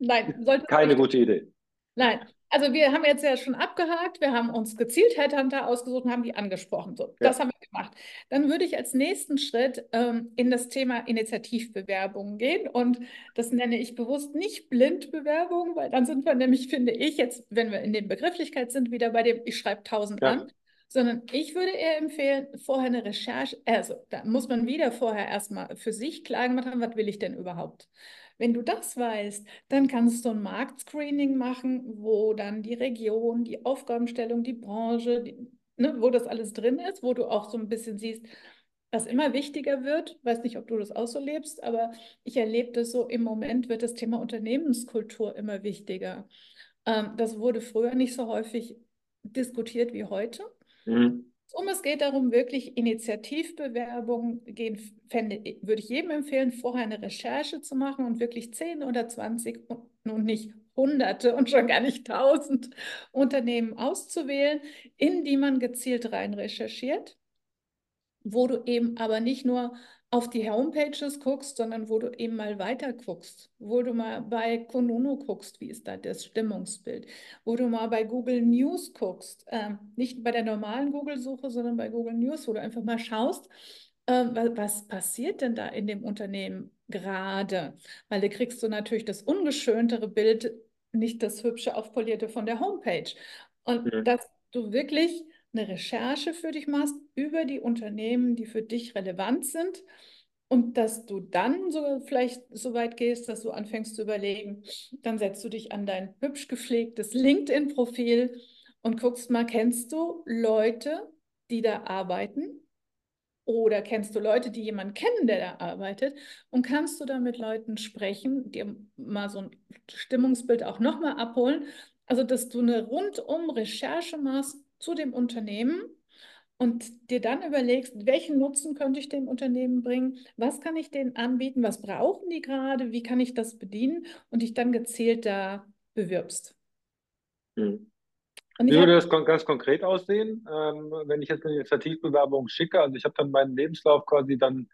Nein, Nein keine gute Idee. Nein, also wir haben jetzt ja schon abgehakt, wir haben uns gezielt Headhunter ausgesucht und haben die angesprochen. So, ja. das haben wir gemacht. Dann würde ich als nächsten Schritt ähm, in das Thema Initiativbewerbungen gehen und das nenne ich bewusst nicht Blindbewerbung, weil dann sind wir nämlich, finde ich, jetzt, wenn wir in der Begrifflichkeit sind, wieder bei dem, ich schreibe 1000 ja. an, sondern ich würde eher empfehlen, vorher eine Recherche, also da muss man wieder vorher erstmal für sich klar gemacht haben, was will ich denn überhaupt? Wenn du das weißt, dann kannst du ein Marktscreening machen, wo dann die Region, die Aufgabenstellung, die Branche, die, ne, wo das alles drin ist, wo du auch so ein bisschen siehst, was immer wichtiger wird. Weiß nicht, ob du das auch so lebst, aber ich erlebe das so, im Moment wird das Thema Unternehmenskultur immer wichtiger. Ähm, das wurde früher nicht so häufig diskutiert wie heute. Mhm. Um es geht darum, wirklich Initiativbewerbungen gehen, fände, würde ich jedem empfehlen, vorher eine Recherche zu machen und wirklich 10 oder 20 und nicht hunderte und schon gar nicht tausend Unternehmen auszuwählen, in die man gezielt rein recherchiert, wo du eben aber nicht nur auf die Homepages guckst, sondern wo du eben mal weiter guckst, wo du mal bei Konuno guckst, wie ist da das Stimmungsbild, wo du mal bei Google News guckst, äh, nicht bei der normalen Google-Suche, sondern bei Google News, wo du einfach mal schaust, äh, was, was passiert denn da in dem Unternehmen gerade? Weil da kriegst du natürlich das ungeschöntere Bild, nicht das hübsche, aufpolierte von der Homepage. Und mhm. dass du wirklich eine Recherche für dich machst über die Unternehmen, die für dich relevant sind und dass du dann so vielleicht so weit gehst, dass du anfängst zu überlegen, dann setzt du dich an dein hübsch gepflegtes LinkedIn-Profil und guckst mal, kennst du Leute, die da arbeiten? Oder kennst du Leute, die jemanden kennen, der da arbeitet? Und kannst du da mit Leuten sprechen, dir mal so ein Stimmungsbild auch nochmal abholen? Also, dass du eine rundum Recherche machst zu dem Unternehmen und dir dann überlegst, welchen Nutzen könnte ich dem Unternehmen bringen, was kann ich denen anbieten, was brauchen die gerade, wie kann ich das bedienen und dich dann gezielt da bewirbst. Hm. Wie würde das ganz konkret aussehen, ähm, wenn ich jetzt eine Initiativbewerbung schicke? Also ich habe dann meinen Lebenslauf quasi dann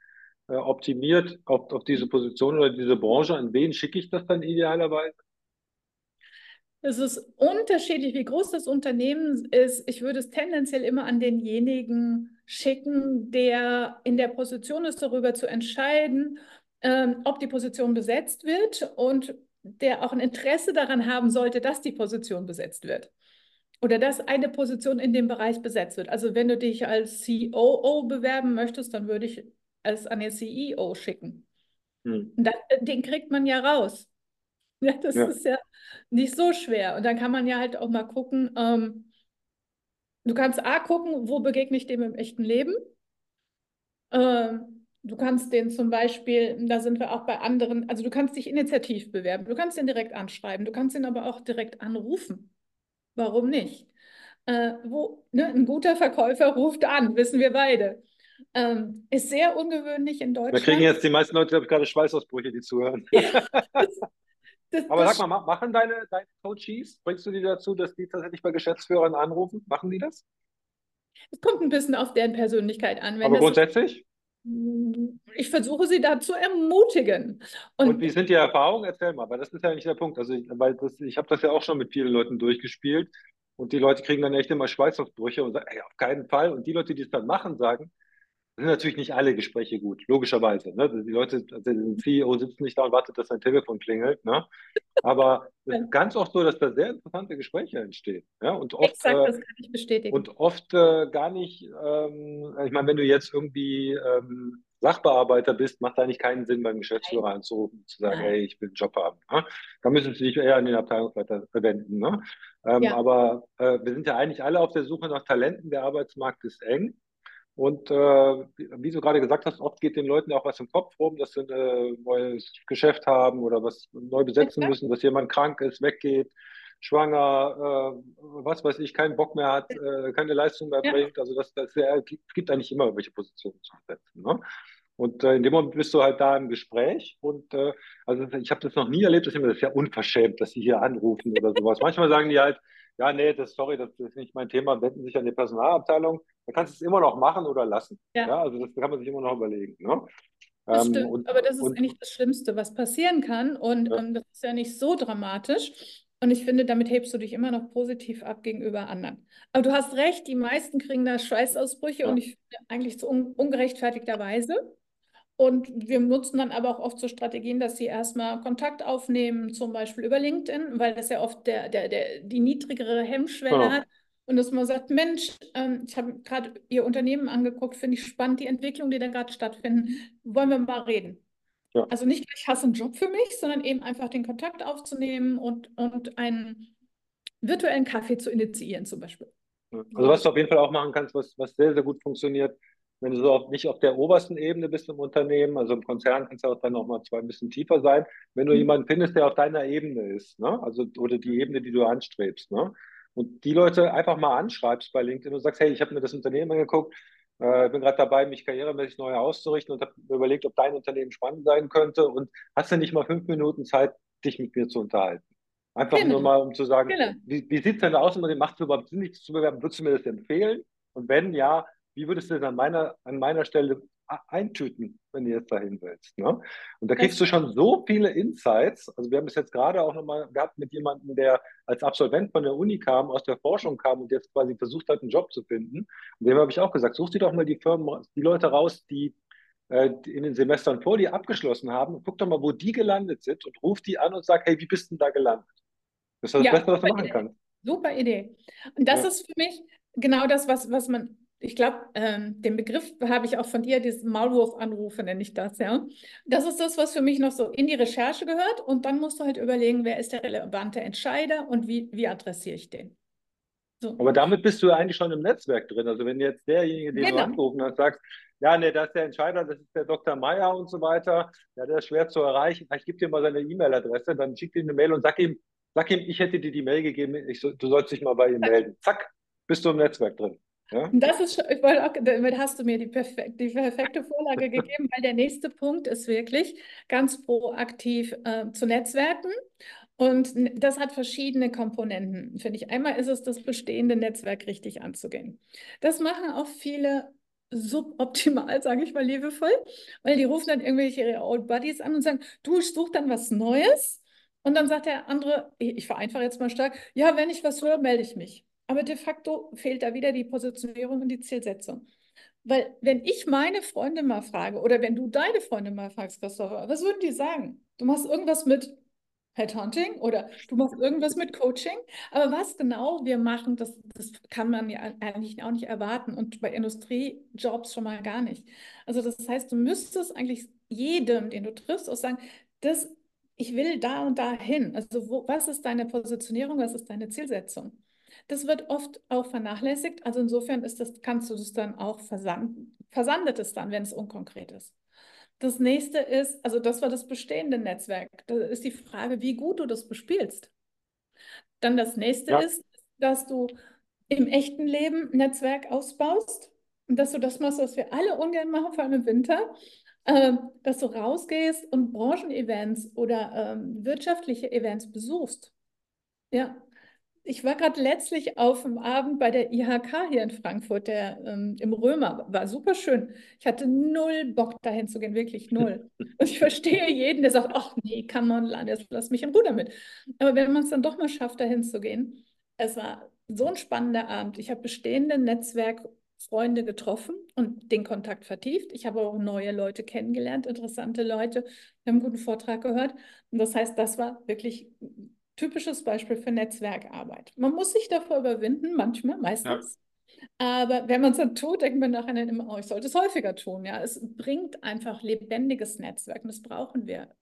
äh, optimiert auf, auf diese Position oder diese Branche. An wen schicke ich das dann idealerweise? Es ist unterschiedlich, wie groß das Unternehmen ist. Ich würde es tendenziell immer an denjenigen schicken, der in der Position ist, darüber zu entscheiden, ähm, ob die Position besetzt wird und der auch ein Interesse daran haben sollte, dass die Position besetzt wird. Oder dass eine Position in dem Bereich besetzt wird. Also wenn du dich als COO bewerben möchtest, dann würde ich es an den CEO schicken. Hm. Äh, den kriegt man ja raus. Ja, das ja. ist ja nicht so schwer. Und dann kann man ja halt auch mal gucken, ähm, du kannst A gucken, wo begegne ich dem im echten Leben. Ähm, du kannst den zum Beispiel, da sind wir auch bei anderen, also du kannst dich initiativ bewerben, du kannst den direkt anschreiben, du kannst ihn aber auch direkt anrufen. Warum nicht? Äh, wo, ne, ein guter Verkäufer ruft an, wissen wir beide. Ähm, ist sehr ungewöhnlich in Deutschland. Da kriegen jetzt die meisten Leute, glaube ich, gerade Schweißausbrüche, die zuhören. Ja, Das, Aber das sag mal, machen deine, deine Coaches, bringst du die dazu, dass die tatsächlich bei Geschäftsführern anrufen? Machen die das? Es kommt ein bisschen auf deren Persönlichkeit an. Aber grundsätzlich? Ich versuche sie da zu ermutigen. Und, Und, wie sind die Erfahrungen? Erzähl mal, weil das ist ja nicht der Punkt. Also ich, weil das, ich habe das ja auch schon mit vielen Leuten durchgespielt und die Leute kriegen dann echt immer Schweißausbrüche und sagen, ey, auf keinen Fall. Und die Leute, die es dann machen, sagen, sind natürlich nicht alle Gespräche gut, logischerweise. Ne? Die Leute, also der CEO sitzt nicht da und wartet, dass sein Telefon klingelt. Ne? Aber es ist ganz oft so, dass da sehr interessante Gespräche entstehen. Ja? Und oft, Exakt, äh, das kann ich bestätigen. Und oft äh, gar nicht, ähm, ich meine, wenn du jetzt irgendwie ähm, Sachbearbeiter bist, macht eigentlich keinen Sinn, beim Geschäftsführer Nein. anzurufen, zu sagen, Nein. hey, ich will einen Job haben. Ne? Da müssen Sie sich eher an den Abteilungsleiter verwenden. Ne? Ähm, ja. Aber äh, wir sind ja eigentlich alle auf der Suche nach Talenten. Der Arbeitsmarkt ist eng. Und äh, wie du gerade gesagt hast, oft geht den Leuten auch was im Kopf rum, dass sie ein äh, neues Geschäft haben oder was neu besetzen müssen, dass jemand krank ist, weggeht, schwanger, äh, was weiß ich, keinen Bock mehr hat, äh, keine Leistung mehr bringt. Also das, das ja, gibt eigentlich immer welche Positionen zu besetzen. Ne? Und äh, in dem Moment bist du halt da im Gespräch. Und äh, also ich habe das noch nie erlebt, dass jemand das ist ja unverschämt, dass sie hier anrufen oder sowas. Manchmal sagen die halt, ja, nee, das, sorry, das ist nicht mein Thema, wenden sich an die Personalabteilung. Da kannst du es immer noch machen oder lassen. Ja. ja also das kann man sich immer noch überlegen. Ne? Das ähm, stimmt, und, aber das ist und, eigentlich das Schlimmste, was passieren kann. Und ja. ähm, das ist ja nicht so dramatisch. Und ich finde, damit hebst du dich immer noch positiv ab gegenüber anderen. Aber du hast recht, die meisten kriegen da Schweißausbrüche ja. und ich finde eigentlich zu un ungerechtfertigterweise. Und wir nutzen dann aber auch oft so Strategien, dass sie erstmal Kontakt aufnehmen, zum Beispiel über LinkedIn, weil das ja oft der, der, der, die niedrigere Hemmschwelle ja. hat. Und dass man sagt, Mensch, ähm, ich habe gerade Ihr Unternehmen angeguckt, finde ich spannend, die Entwicklung, die da gerade stattfinden. Wollen wir mal reden? Ja. Also nicht gleich hast einen Job für mich, sondern eben einfach den Kontakt aufzunehmen und, und einen virtuellen Kaffee zu initiieren zum Beispiel. Also was du auf jeden Fall auch machen kannst, was, was sehr, sehr gut funktioniert, wenn du so auf, nicht auf der obersten Ebene bist im Unternehmen, also im Konzern kannst du auch dann noch mal zwei ein bisschen tiefer sein, wenn du mhm. jemanden findest, der auf deiner Ebene ist, ne? also oder die Ebene, die du anstrebst, ne? und die Leute einfach mal anschreibst bei LinkedIn und sagst, hey, ich habe mir das Unternehmen angeguckt, äh, bin gerade dabei, mich karrieremäßig neu auszurichten und habe mir überlegt, ob dein Unternehmen spannend sein könnte und hast du nicht mal fünf Minuten Zeit, dich mit mir zu unterhalten. Einfach Genau. nur mal, um zu sagen, Genau. wie, wie sieht es denn aus, macht es überhaupt Sinn, dich zu bewerben? Würdest du mir das empfehlen? Und wenn ja, wie würdest du das an meiner, an meiner Stelle eintüten, wenn du jetzt dahin willst? Ne? Und da kriegst du schon so viele Insights. Also wir haben es jetzt gerade auch nochmal gehabt mit jemandem, der als Absolvent von der Uni kam, aus der Forschung kam und jetzt quasi versucht hat, einen Job zu finden. Und dem habe ich auch gesagt, such dir doch mal die Firmen, die Leute raus, die äh, die in den Semestern vor dir abgeschlossen haben. Und guck doch mal, wo die gelandet sind und ruf die an und sag, hey, wie bist du denn da gelandet? Das ist das ja, Beste, was du machen Idee. kannst. Super Idee. Und das Ja. ist für mich genau das, was, was man, ich glaube, ähm, den Begriff habe ich auch von dir, dieses Maulwurf-Anrufe nenne ich das, ja. Das ist das, was für mich noch so in die Recherche gehört. Und dann musst du halt überlegen, wer ist der relevante Entscheider und wie, wie adressiere ich den. So. Aber damit bist du ja eigentlich schon im Netzwerk drin. Also wenn jetzt derjenige, den du Genau. angerufen hast, sagst, ja, nee, das ist der Entscheider, das ist der Dr. Meier und so weiter, ja, der ist schwer zu erreichen. Ich gebe dir mal seine E-Mail-Adresse, dann schick ihm eine Mail und sag ihm, sag ihm, ich hätte dir die Mail gegeben, ich, so- du sollst dich mal bei ihm melden. Zack, bist du im Netzwerk drin. Ja? Das ist, schon- ich wollte auch, damit hast du mir die, perfek die perfekte Vorlage gegeben, weil der nächste Punkt ist wirklich ganz proaktiv äh, zu netzwerken. Und das hat verschiedene Komponenten, finde ich. Einmal ist es das bestehende Netzwerk richtig anzugehen. Das machen auch viele suboptimal, sage ich mal liebevoll, weil die rufen dann irgendwelche ihre Old Buddies an und sagen, du, ich suche dann was Neues. Und dann sagt der andere, ich vereinfache jetzt mal stark, ja, wenn ich was höre, melde ich mich. Aber de facto fehlt da wieder die Positionierung und die Zielsetzung. Weil wenn ich meine Freunde mal frage oder wenn du deine Freunde mal fragst, Christopher, was würden die sagen? Du machst irgendwas mit Headhunting oder du machst irgendwas mit Coaching. Aber was genau wir machen, das, das kann man ja eigentlich auch nicht erwarten und bei Industriejobs schon mal gar nicht. Also das heißt, du müsstest eigentlich jedem, den du triffst, auch sagen, das, ich will da und da hin. Also wo, was ist deine Positionierung, was ist deine Zielsetzung? Das wird oft auch vernachlässigt. Also insofern ist das, kannst du das dann auch versanden, versandet es dann, wenn es unkonkret ist. Das nächste ist, also das war das bestehende Netzwerk. Da ist die Frage, wie gut du das bespielst. Dann das nächste Ja. ist, dass du im echten Leben Netzwerk ausbaust und dass du das machst, was wir alle ungern machen, vor allem im Winter, äh, dass du rausgehst und Branchenevents oder ähm, wirtschaftliche Events besuchst. Ja, ich war gerade letztlich auf dem Abend bei der IHK hier in Frankfurt, der ähm, im Römer, war super schön. Ich hatte null Bock dahin zu gehen, wirklich null. Und ich verstehe jeden, der sagt, ach nee, come on, Landis, lass mich in Ruhe damit. Aber wenn man es dann doch mal schafft, dahin zu gehen, es war so ein spannender Abend. Ich habe bestehende Netzwerkfreunde getroffen und den Kontakt vertieft. Ich habe auch neue Leute kennengelernt, interessante Leute. Wir haben einen guten Vortrag gehört. Und das heißt, das war wirklich typisches Beispiel für Netzwerkarbeit. Man muss sich davor überwinden, manchmal, meistens. Aber wenn man es dann tut, denkt man nachher immer, oh, ich sollte es häufiger tun. Ja, es bringt einfach lebendiges Netzwerk und das brauchen wir.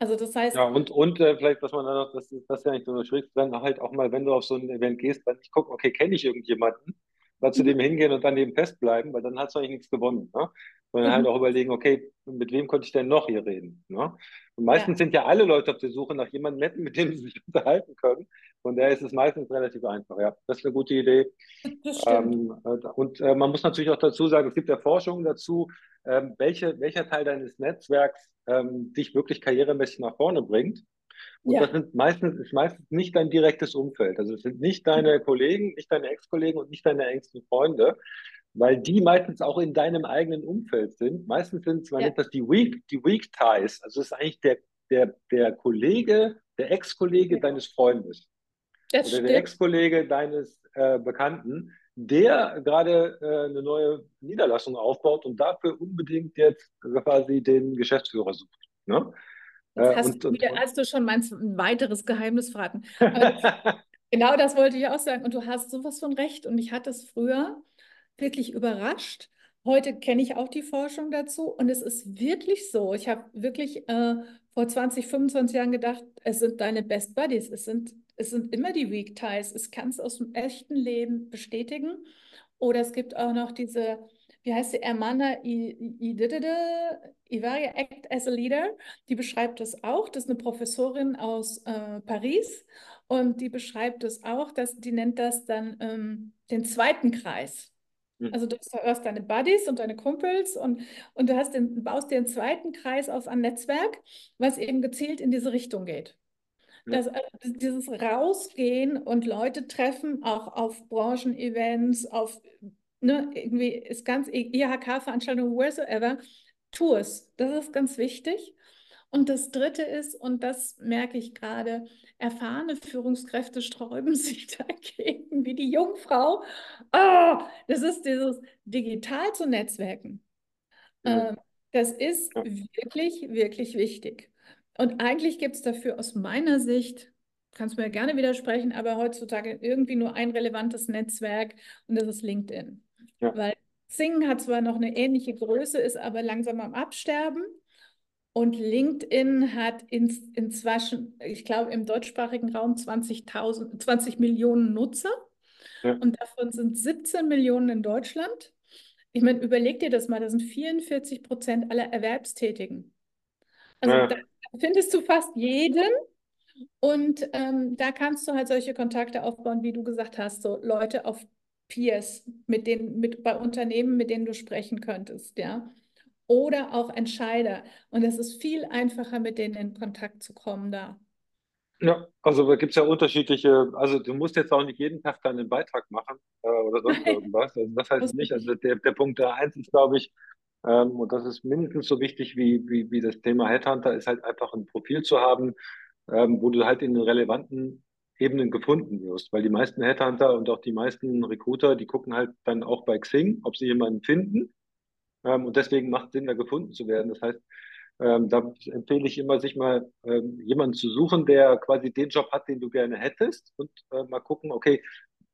Also das heißt, Ja, und, und äh, vielleicht, was man dann noch, das, ist- das ist ja nicht so schwierig, dann halt auch mal, wenn du auf so ein Event gehst, dann nicht gucken, okay, kenne ich irgendjemanden, mal zu Mhm. dem hingehen und dann eben festbleiben, weil dann hast du eigentlich nichts gewonnen. Ne? Sondern halt Mhm. auch überlegen, okay, mit wem konnte ich denn noch hier reden? Ne? Und ja, meistens sind ja alle Leute auf der Suche nach jemandem netten, mit dem sie sich unterhalten können. Von daher ist es meistens relativ einfach. Ja, das ist eine gute Idee. das stimmt. Ähm, äh, und äh, man muss natürlich auch dazu sagen, es gibt ja Forschungen dazu, ähm, welche, welcher Teil deines Netzwerks ähm, dich wirklich karrieremäßig nach vorne bringt. Und das Ja, sind meistens, ist meistens nicht dein direktes Umfeld. Also es sind nicht deine Kollegen, nicht deine Ex-Kollegen und nicht deine engsten Freunde, weil die meistens auch in deinem eigenen Umfeld sind. Meistens sind es, man ja, nennt das die Weak, die Weak Ties. Also es ist eigentlich der, der, der Kollege, der Ex-Kollege ja, deines Freundes das oder der stimmt. Ex-Kollege deines äh, Bekannten, der gerade äh, eine neue Niederlassung aufbaut und dafür unbedingt jetzt quasi den Geschäftsführer sucht. Ne? Äh, hast und, du und, wieder, hast du schon mein ein weiteres Geheimnis verraten. Das, genau das wollte ich auch sagen. Und du hast sowas von recht. Und mich hat das früher wirklich überrascht. Heute kenne ich auch die Forschung dazu. Und es ist wirklich so. Ich habe wirklich äh, vor 20, 25 Jahren gedacht, es sind deine Best Buddies. Es sind, es sind immer die Weak Ties. Ich kann es aus dem echten Leben bestätigen. Oder es gibt auch noch diese, wie heißt sie, Ididide, Ivaria Act as a Leader. Die beschreibt das auch. Das ist eine Professorin aus äh, Paris. Und die beschreibt es auch, dass die nennt das dann ähm, den zweiten Kreis. Hm. Also du hast deine Buddies und deine Kumpels und, und du hast den, baust dir einen zweiten Kreis aus an Netzwerk, was eben gezielt in diese Richtung geht. Das, also dieses Rausgehen und Leute treffen, auch auf Branchen-Events, auf ne, irgendwie ist ganz IHK-Veranstaltungen, wheresoever, Tours. Das ist ganz wichtig. Und das Dritte ist, und das merke ich gerade, erfahrene Führungskräfte sträuben sich dagegen, wie die Jungfrau. Oh, das ist dieses digital zu netzwerken. Ja. Ähm, das ist wirklich, wirklich wichtig. Und eigentlich gibt es dafür aus meiner Sicht, kannst du mir gerne widersprechen, aber heutzutage irgendwie nur ein relevantes Netzwerk und das ist LinkedIn. Ja. Weil Sing hat zwar noch eine ähnliche Größe, ist aber langsam am Absterben. Und LinkedIn hat in, inzwischen, ich glaube, im deutschsprachigen Raum 20.000, 20 Millionen Nutzer. Ja. Und davon sind 17 Millionen in Deutschland. Ich meine, überleg dir das mal, das sind 44 Prozent aller Erwerbstätigen. Also ja. da findest du fast jeden. Und ähm, da kannst du halt solche Kontakte aufbauen, wie du gesagt hast, so Leute auf Peers, mit denen, mit bei Unternehmen, mit denen du sprechen könntest, ja. Oder auch Entscheider. Und es ist viel einfacher, mit denen in Kontakt zu kommen da. Ja, also da gibt es ja unterschiedliche, also du musst jetzt auch nicht jeden Tag dann einen Beitrag machen äh, oder sonst irgendwas. Also das heißt nicht. Also der, der Punkt der eins ist, glaube ich, ähm, und das ist mindestens so wichtig wie, wie, wie das Thema Headhunter, ist halt einfach ein Profil zu haben, ähm, wo du halt in den relevanten Ebenen gefunden wirst. Weil die meisten Headhunter und auch die meisten Recruiter, die gucken halt dann auch bei Xing, ob sie jemanden finden. Ähm, und deswegen macht es Sinn, da gefunden zu werden. Das heißt, ähm, da empfehle ich immer, sich mal ähm, jemanden zu suchen, der quasi den Job hat, den du gerne hättest und äh, mal gucken, okay,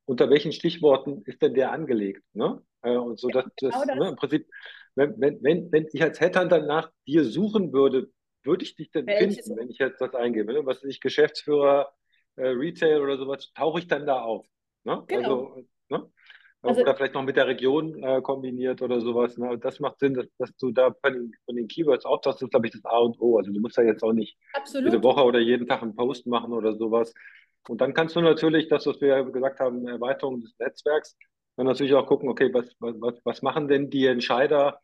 unter welchen Stichworten ist denn der angelegt? Ne? Äh, und so, dass das, genau das. Ne, im Prinzip wenn, wenn, wenn, wenn ich als Headhunter nach dir suchen würde, würde ich dich denn Welches? finden, wenn ich jetzt das eingebe? Ne? Was ist ich, Geschäftsführer, äh, Retail oder sowas, tauche ich dann da auf? Ne? Genau. Also, ne? Also, oder vielleicht noch mit der Region äh, kombiniert oder sowas. Ne? Das macht Sinn, dass, dass du da von den, von den Keywords auftauchst, das ist, glaube ich, das A und O. Also du musst da jetzt auch nicht absolut. jede Woche oder jeden Tag einen Post machen oder sowas. Und dann kannst du natürlich das, was wir gesagt haben, Erweiterung des Netzwerks, dann natürlich auch gucken, okay, was, was, was machen denn die Entscheider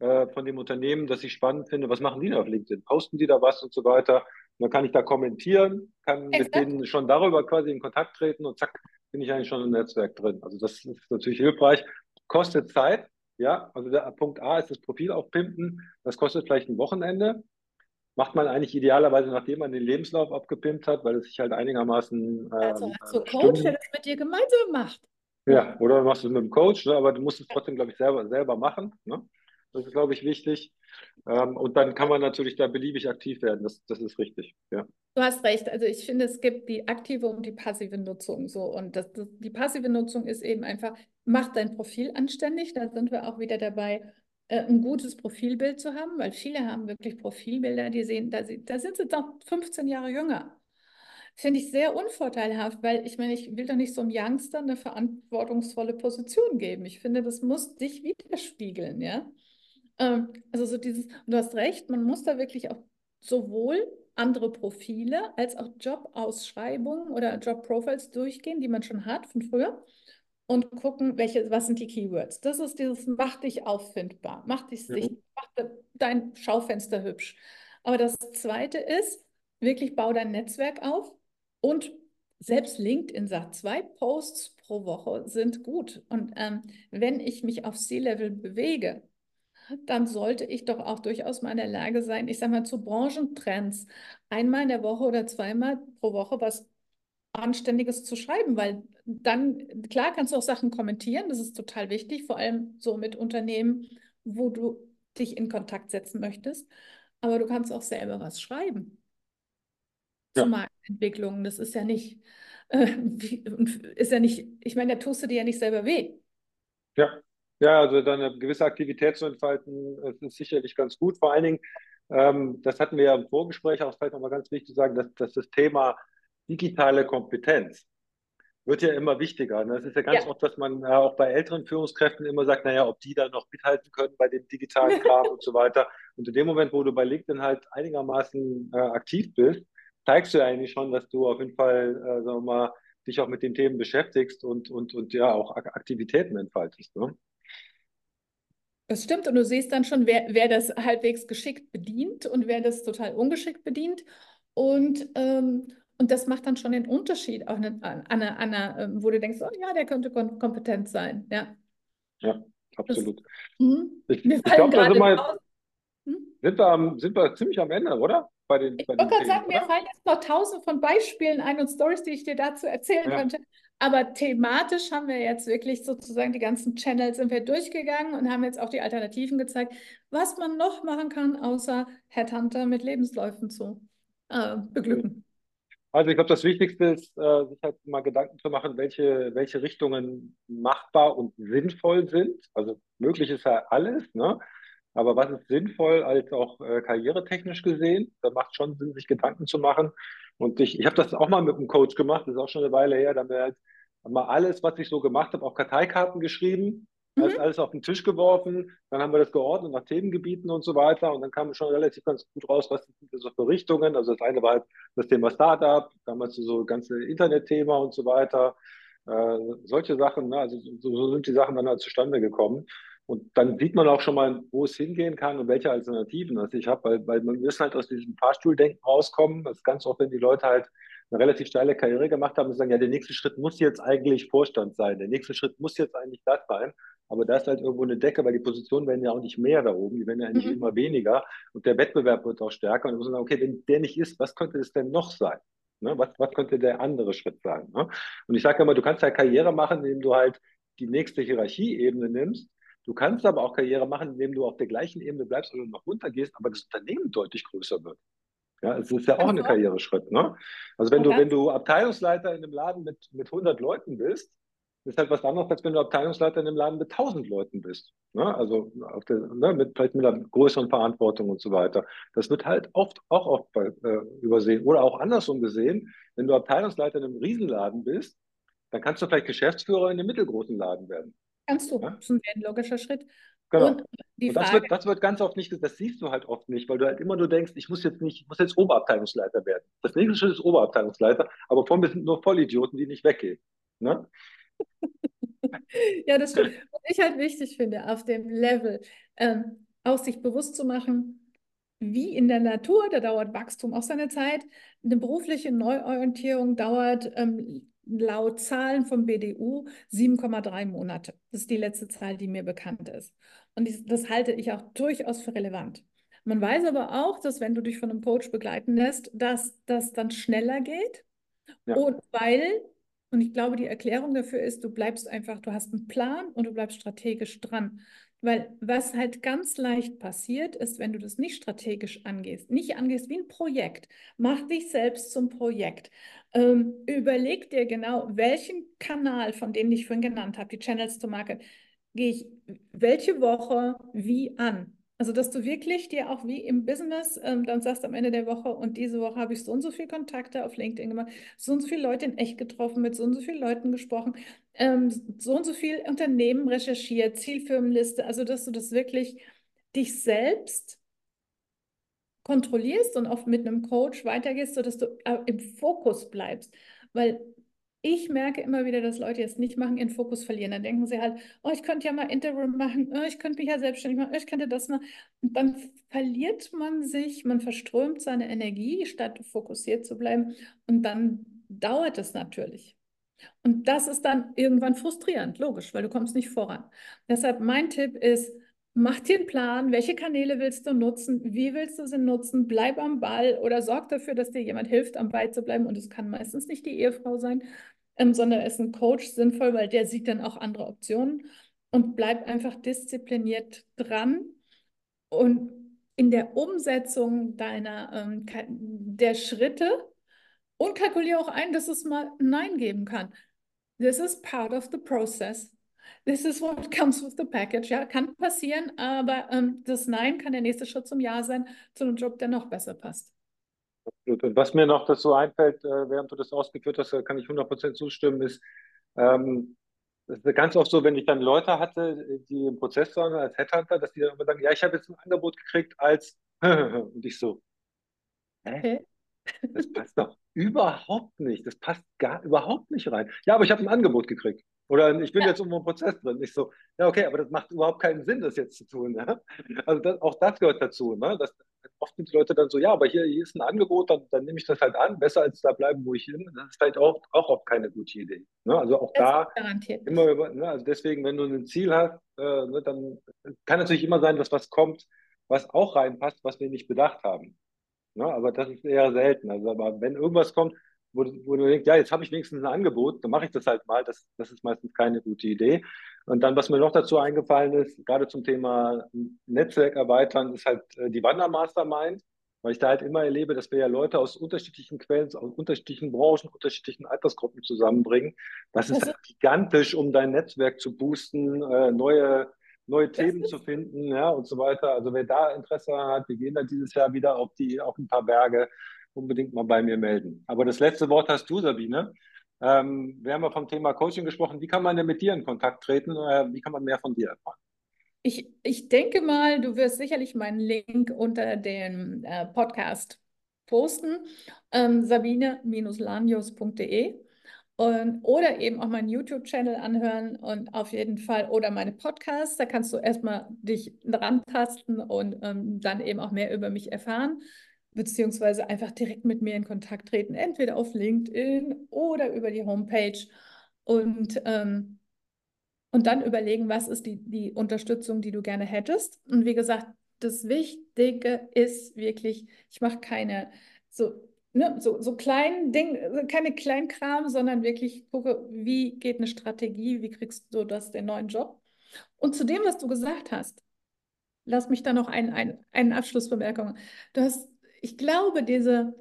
äh, von dem Unternehmen, das ich spannend finde, was machen die da auf LinkedIn? Posten die da was und so weiter? Und dann kann ich da kommentieren, kann Exakt. mit denen schon darüber quasi in Kontakt treten und zack, bin ich eigentlich schon im Netzwerk drin. Also das ist natürlich hilfreich. Kostet Zeit, ja. Also der Punkt A ist das Profil aufpimpen. Das kostet vielleicht ein Wochenende. Macht man eigentlich idealerweise, nachdem man den Lebenslauf abgepimpt hat, weil es sich halt einigermaßen. Also ähm, also als Coach, der das mit dir gemeinsam macht. Ja, oder machst du es mit dem Coach, ne? aber du musst es trotzdem, glaube ich, selber, selber machen. Ne? Das ist, glaube ich, wichtig. Ähm, und dann kann man natürlich da beliebig aktiv werden. Das, das ist richtig. Ja. Du hast recht. Also ich finde, es gibt die aktive und die passive Nutzung. So. Und das, das, die passive Nutzung ist eben einfach, mach dein Profil anständig. Da sind wir auch wieder dabei, äh, ein gutes Profilbild zu haben, weil viele haben wirklich Profilbilder, die sehen, da, da sind sie doch 15 Jahre jünger finde ich sehr unvorteilhaft, weil ich meine, ich will doch nicht so einem Youngster eine verantwortungsvolle Position geben. Ich finde, das muss dich widerspiegeln, ja. Ähm, also so dieses, du hast recht, man muss da wirklich auch sowohl andere Profile als auch Jobausschreibungen oder Jobprofiles durchgehen, die man schon hat von früher und gucken, welche, was sind die Keywords. Das ist dieses, mach dich auffindbar, mach dich sichtbar, mach dein Schaufenster hübsch. Aber das Zweite ist, wirklich bau dein Netzwerk auf, und selbst LinkedIn sagt, zwei Posts pro Woche sind gut. Und ähm, wenn ich mich auf C-Level bewege, dann sollte ich doch auch durchaus mal in der Lage sein, ich sage mal zu Branchentrends, einmal in der Woche oder zweimal pro Woche was Anständiges zu schreiben, weil dann, klar kannst du auch Sachen kommentieren, das ist total wichtig, vor allem so mit Unternehmen, wo du dich in Kontakt setzen möchtest, aber du kannst auch selber was schreiben ja. zur Marktentwicklung. Das ist ja nicht, äh, ist ja nicht, ich meine, da tust du dir ja nicht selber weh. Ja, ja, also dann eine gewisse Aktivität zu entfalten, ist sicherlich ganz gut. Vor allen Dingen, ähm, das hatten wir ja im Vorgespräch auch vielleicht nochmal ganz wichtig zu sagen, dass, dass das Thema digitale Kompetenz wird ja immer wichtiger. Ne? Das ist ja ganz ja. oft, dass man äh, auch bei älteren Führungskräften immer sagt, naja, ob die da noch mithalten können bei dem digitalen Kram und so weiter. Und in dem Moment, wo du bei LinkedIn halt einigermaßen äh, aktiv bist, zeigst du ja eigentlich schon, dass du auf jeden Fall, äh, sagen wir mal, dich auch mit den Themen beschäftigst und, und, und ja auch Aktivitäten entfaltest. Ne? Das stimmt und du siehst dann schon, wer, wer das halbwegs geschickt bedient und wer das total ungeschickt bedient. Und ähm, Und das macht dann schon den Unterschied, auch an einer, einer, ähm, wo du denkst, oh ja, der könnte kompetent sein. Ja, ja absolut. Das, hm? ich, ich glaube, da sind wir, hm? sind, wir sind wir ziemlich am Ende, oder? Bei den, ich wollte gerade sagen, mir fallen jetzt noch tausend von Beispielen ein und Stories, die ich dir dazu erzählen ja. könnte. Aber thematisch haben wir jetzt wirklich sozusagen die ganzen Channels sind wir durchgegangen und haben jetzt auch die Alternativen gezeigt, was man noch machen kann, außer Headhunter mit Lebensläufen zu äh, beglücken. Also ich glaube, das Wichtigste ist, äh, sich halt mal Gedanken zu machen, welche, welche Richtungen machbar und sinnvoll sind. Also möglich ist ja alles, ne? Aber was ist sinnvoll, als auch äh, karrieretechnisch gesehen? Da macht schon Sinn, sich Gedanken zu machen. Und ich, ich habe das auch mal mit einem Coach gemacht, das ist auch schon eine Weile her, da haben wir halt mal alles, was ich so gemacht habe, auf Karteikarten geschrieben, mhm. alles, alles auf den Tisch geworfen, dann haben wir das geordnet nach Themengebieten und so weiter und dann kam schon relativ ganz gut raus, was sind so für Richtungen. Also das eine war halt das Thema Startup, damals so ganze Internetthema und so weiter. Äh, solche Sachen, ne? also so, so sind die Sachen dann halt zustande gekommen. Und dann sieht man auch schon mal, wo es hingehen kann und welche Alternativen das ich habe, weil, weil man müssen halt aus diesem Fahrstuhldenken rauskommen. Das ist ganz oft, wenn die Leute halt eine relativ steile Karriere gemacht haben und sagen, ja, der nächste Schritt muss jetzt eigentlich Vorstand sein, der nächste Schritt muss jetzt eigentlich das sein. Aber da ist halt irgendwo eine Decke, weil die Positionen werden ja auch nicht mehr da oben, die werden ja eigentlich mhm. immer weniger und der Wettbewerb wird auch stärker. Und dann muss man sagen, okay, wenn der nicht ist, was könnte es denn noch sein? Ne? Was, was könnte der andere Schritt sein? Ne? Und ich sage immer, du kannst ja Karriere machen, indem du halt die nächste Hierarchieebene nimmst Du kannst aber auch Karriere machen, indem du auf der gleichen Ebene bleibst oder noch runtergehst, aber das Unternehmen deutlich größer wird. Ja, es ist ja auch ein Karriereschritt. Ne? Also wenn du, wenn du Abteilungsleiter in einem Laden mit, mit 100 Leuten bist, ist halt was anderes, als wenn du Abteilungsleiter in einem Laden mit 1000 Leuten bist. Ne? Also der, ne, mit, vielleicht mit einer größeren Verantwortung und so weiter. Das wird halt oft auch oft äh, übersehen. Oder auch andersrum gesehen, wenn du Abteilungsleiter in einem Riesenladen bist, dann kannst du vielleicht Geschäftsführer in einem mittelgroßen Laden werden. Kannst du. Das ist ein logischer Schritt. Genau. Und, und das, wird, das wird ganz oft nicht, das siehst du halt oft nicht, weil du halt immer nur denkst, ich muss jetzt nicht, ich muss jetzt Oberabteilungsleiter werden. Das nächste Schritt ist Oberabteilungsleiter, aber vor mir sind nur Vollidioten, die nicht weggehen. Ne? ja, das stimmt. Was ich halt wichtig finde, auf dem Level, ähm, auch sich bewusst zu machen, wie in der Natur, da dauert Wachstum auch seine Zeit. Eine berufliche Neuorientierung dauert ähm, laut Zahlen vom BDU 7,3 Monate. Das ist die letzte Zahl, die mir bekannt ist. Und das halte ich auch durchaus für relevant. Man weiß aber auch, dass wenn du dich von einem Coach begleiten lässt, dass das dann schneller geht. Ja. Und weil, und ich glaube, die Erklärung dafür ist, du bleibst einfach, du hast einen Plan und du bleibst strategisch dran. Weil was halt ganz leicht passiert, ist, wenn du das nicht strategisch angehst, nicht angehst wie ein Projekt, mach dich selbst zum Projekt. Ähm, überleg dir genau, welchen Kanal, von denen ich vorhin genannt habe, die Channels to Market, gehe ich welche Woche wie an. Also, dass du wirklich dir auch wie im Business ähm, dann sagst am Ende der Woche und diese Woche habe ich so und so viele Kontakte auf LinkedIn gemacht, so und so viele Leute in echt getroffen, mit so und so vielen Leuten gesprochen, ähm, so und so viel Unternehmen recherchiert, Zielfirmenliste, also dass du das wirklich dich selbst kontrollierst und oft mit einem Coach weitergehst, sodass du äh, im Fokus bleibst. Weil ich merke immer wieder, dass Leute jetzt nicht machen, ihren Fokus verlieren. Dann denken sie halt, oh, ich könnte ja mal Interim machen, oh, ich könnte mich ja selbstständig machen, oh, ich könnte das mal. Und dann verliert man sich, man verströmt seine Energie, statt fokussiert zu bleiben. Und dann dauert es natürlich. Und das ist dann irgendwann frustrierend, logisch, weil du kommst nicht voran. Deshalb mein Tipp ist, Mach dir einen Plan, welche Kanäle willst du nutzen, wie willst du sie nutzen, bleib am Ball oder sorg dafür, dass dir jemand hilft, am Ball zu bleiben. Und es kann meistens nicht die Ehefrau sein, ähm, sondern ist ein Coach sinnvoll, weil der sieht dann auch andere Optionen und bleib einfach diszipliniert dran und in der Umsetzung deiner ähm, der Schritte und kalkuliere auch ein, dass es mal Nein geben kann. This is part of the process. This is what comes with the package. Ja, kann passieren, aber ähm, das Nein kann der nächste Schritt zum Ja sein, zu einem Job, der noch besser passt. Und was mir noch dazu einfällt, äh, während du das ausgeführt hast, kann ich 100% zustimmen, ist, ähm, das ist ganz oft so, wenn ich dann Leute hatte, die im Prozess waren als Headhunter, dass die dann immer sagen, ja, ich habe jetzt ein Angebot gekriegt als und ich so, hä? Das passt doch überhaupt nicht. Das passt gar überhaupt nicht rein. Ja, aber ich habe ein Angebot gekriegt. Oder ich bin ja. jetzt irgendwo im Prozess drin. Ich so, ja, okay, aber das macht überhaupt keinen Sinn, das jetzt zu tun. Ja? Also das, auch das gehört dazu. Ne? Das, oft sind die Leute dann so, ja, aber hier, hier ist ein Angebot, dann, dann nehme ich das halt an, besser als da bleiben, wo ich bin. Das ist halt auch, auch oft keine gute Idee. Ne? Also auch das da immer über, ne? also deswegen, wenn du ein Ziel hast, äh, ne, dann kann natürlich immer sein, dass was kommt, was auch reinpasst, was wir nicht bedacht haben. Ne? Aber das ist eher selten. Also aber wenn irgendwas kommt, wo, wo du denkst, ja, jetzt habe ich wenigstens ein Angebot, dann mache ich das halt mal. Das, das ist meistens keine gute Idee. Und dann, was mir noch dazu eingefallen ist, gerade zum Thema Netzwerk erweitern, ist halt äh, die Wandermastermind, weil ich da halt immer erlebe, dass wir ja Leute aus unterschiedlichen Quellen, aus unterschiedlichen Branchen, unterschiedlichen Altersgruppen zusammenbringen. Das ist halt gigantisch, um dein Netzwerk zu boosten, äh, neue neue Themen zu finden, ja, und so weiter. Also wer da Interesse hat, wir gehen dann dieses Jahr wieder auf die, auf ein paar Berge unbedingt mal bei mir melden. Aber das letzte Wort hast du, Sabine. Ähm, wir haben ja vom Thema Coaching gesprochen. Wie kann man denn mit dir in Kontakt treten? Äh, wie kann man mehr von dir erfahren? Ich, ich denke mal, du wirst sicherlich meinen Link unter dem äh, Podcast posten, ähm, sabine-lanius.de oder eben auch meinen YouTube-Channel anhören und auf jeden Fall oder meine Podcasts. Da kannst du erstmal dich rantasten und ähm, dann eben auch mehr über mich erfahren beziehungsweise einfach direkt mit mir in Kontakt treten, entweder auf LinkedIn oder über die Homepage und, ähm, und dann überlegen, was ist die, die Unterstützung, die du gerne hättest. Und wie gesagt, das Wichtige ist wirklich, ich mache keine so, ne, so, so kleinen Ding, keine Kleinkram, sondern wirklich gucke, wie geht eine Strategie, wie kriegst du das, den neuen Job. Und zu dem, was du gesagt hast, lass mich da noch ein, ein, einen Abschlussbemerkung. Du hast ich glaube, diese,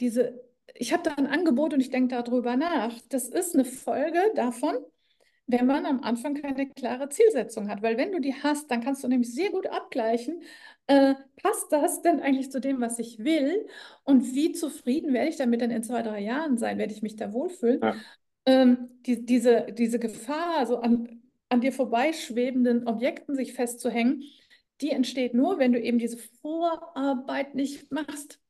diese, ich habe da ein Angebot und ich denke darüber nach. Das ist eine Folge davon, wenn man am Anfang keine klare Zielsetzung hat. Weil wenn du die hast, dann kannst du nämlich sehr gut abgleichen, äh, passt das denn eigentlich zu dem, was ich will? Und wie zufrieden werde ich damit dann in zwei, drei Jahren sein? Werde ich mich da wohlfühlen? Ja. Ähm, die, diese, diese Gefahr, so an, an dir vorbeischwebenden Objekten sich festzuhängen, die entsteht nur, wenn du eben diese Vorarbeit nicht machst.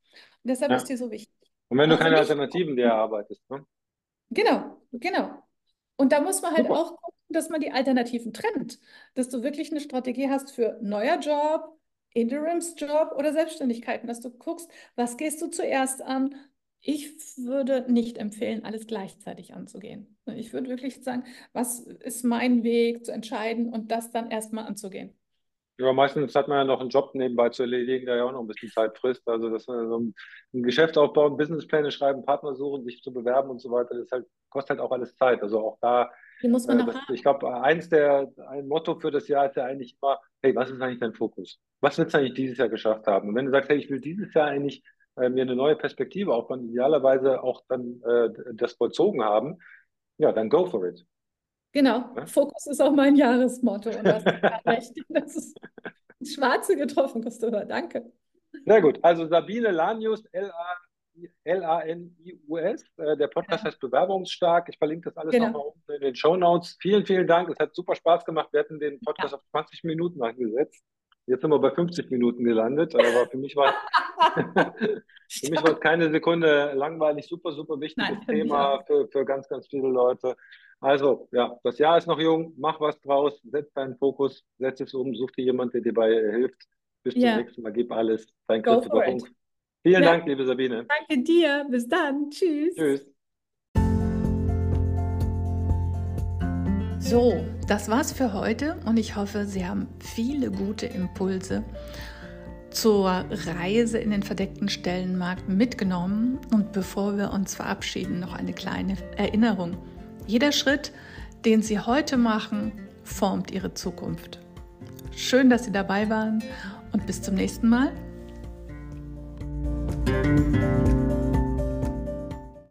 Und deshalb ja. ist die so wichtig. Und wenn du also keine Alternativen dir erarbeitest. Ne? Genau, genau. Und da muss man halt Super. auch gucken, dass man die Alternativen trennt. Dass du wirklich eine Strategie hast für neuer Job, Interimsjob oder Selbstständigkeiten, dass du guckst, was gehst du zuerst an. Ich würde nicht empfehlen, alles gleichzeitig anzugehen. Ich würde wirklich sagen, was ist mein Weg zu entscheiden und das dann erstmal anzugehen. Ja, meistens hat man ja noch einen Job nebenbei zu erledigen, der ja auch noch ein bisschen Zeit frisst. Also das so ein, ein Geschäft aufbauen, Businesspläne schreiben, Partner suchen, sich zu bewerben und so weiter, das halt, kostet halt auch alles Zeit. Also auch da, man äh, das, ich glaube, eins der, ein Motto für das Jahr ist ja eigentlich immer, hey, was ist eigentlich dein Fokus? Was willst du eigentlich dieses Jahr geschafft haben? Und wenn du sagst, hey, ich will dieses Jahr eigentlich äh, mir eine neue Perspektive aufbauen, idealerweise auch dann äh, das vollzogen haben, ja, dann go for it. Genau, ja? Fokus ist auch mein Jahresmotto und das ist recht. Das ist ins Schwarze getroffen, Christopher. Danke. Sehr gut. Also Sabine Lanius, L-A-N-I-U-S. Äh, der Podcast ja. heißt Bewerbungsstark. Ich verlinke das alles genau. nochmal unten in den Show Notes. Vielen, vielen Dank. Es hat super Spaß gemacht. Wir hatten den Podcast ja. auf 20 Minuten angesetzt. Jetzt sind wir bei 50 Minuten gelandet. Aber für mich war, für mich war es keine Sekunde langweilig. Super, super wichtiges Nein, Thema für, für ganz, ganz viele Leute. Also, ja, das Jahr ist noch jung, mach was draus, setz deinen Fokus, setz es um, such dir jemanden, der dir dabei hilft. Bis zum yeah. nächsten Mal, gib alles. Dein Christopher Funk. Vielen ja. Dank, liebe Sabine. Danke dir. Bis dann. Tschüss. Tschüss. So, das war's für heute und ich hoffe, Sie haben viele gute Impulse zur Reise in den verdeckten Stellenmarkt mitgenommen. Und bevor wir uns verabschieden, noch eine kleine Erinnerung. Jeder Schritt, den Sie heute machen, formt Ihre Zukunft. Schön, dass Sie dabei waren und bis zum nächsten Mal.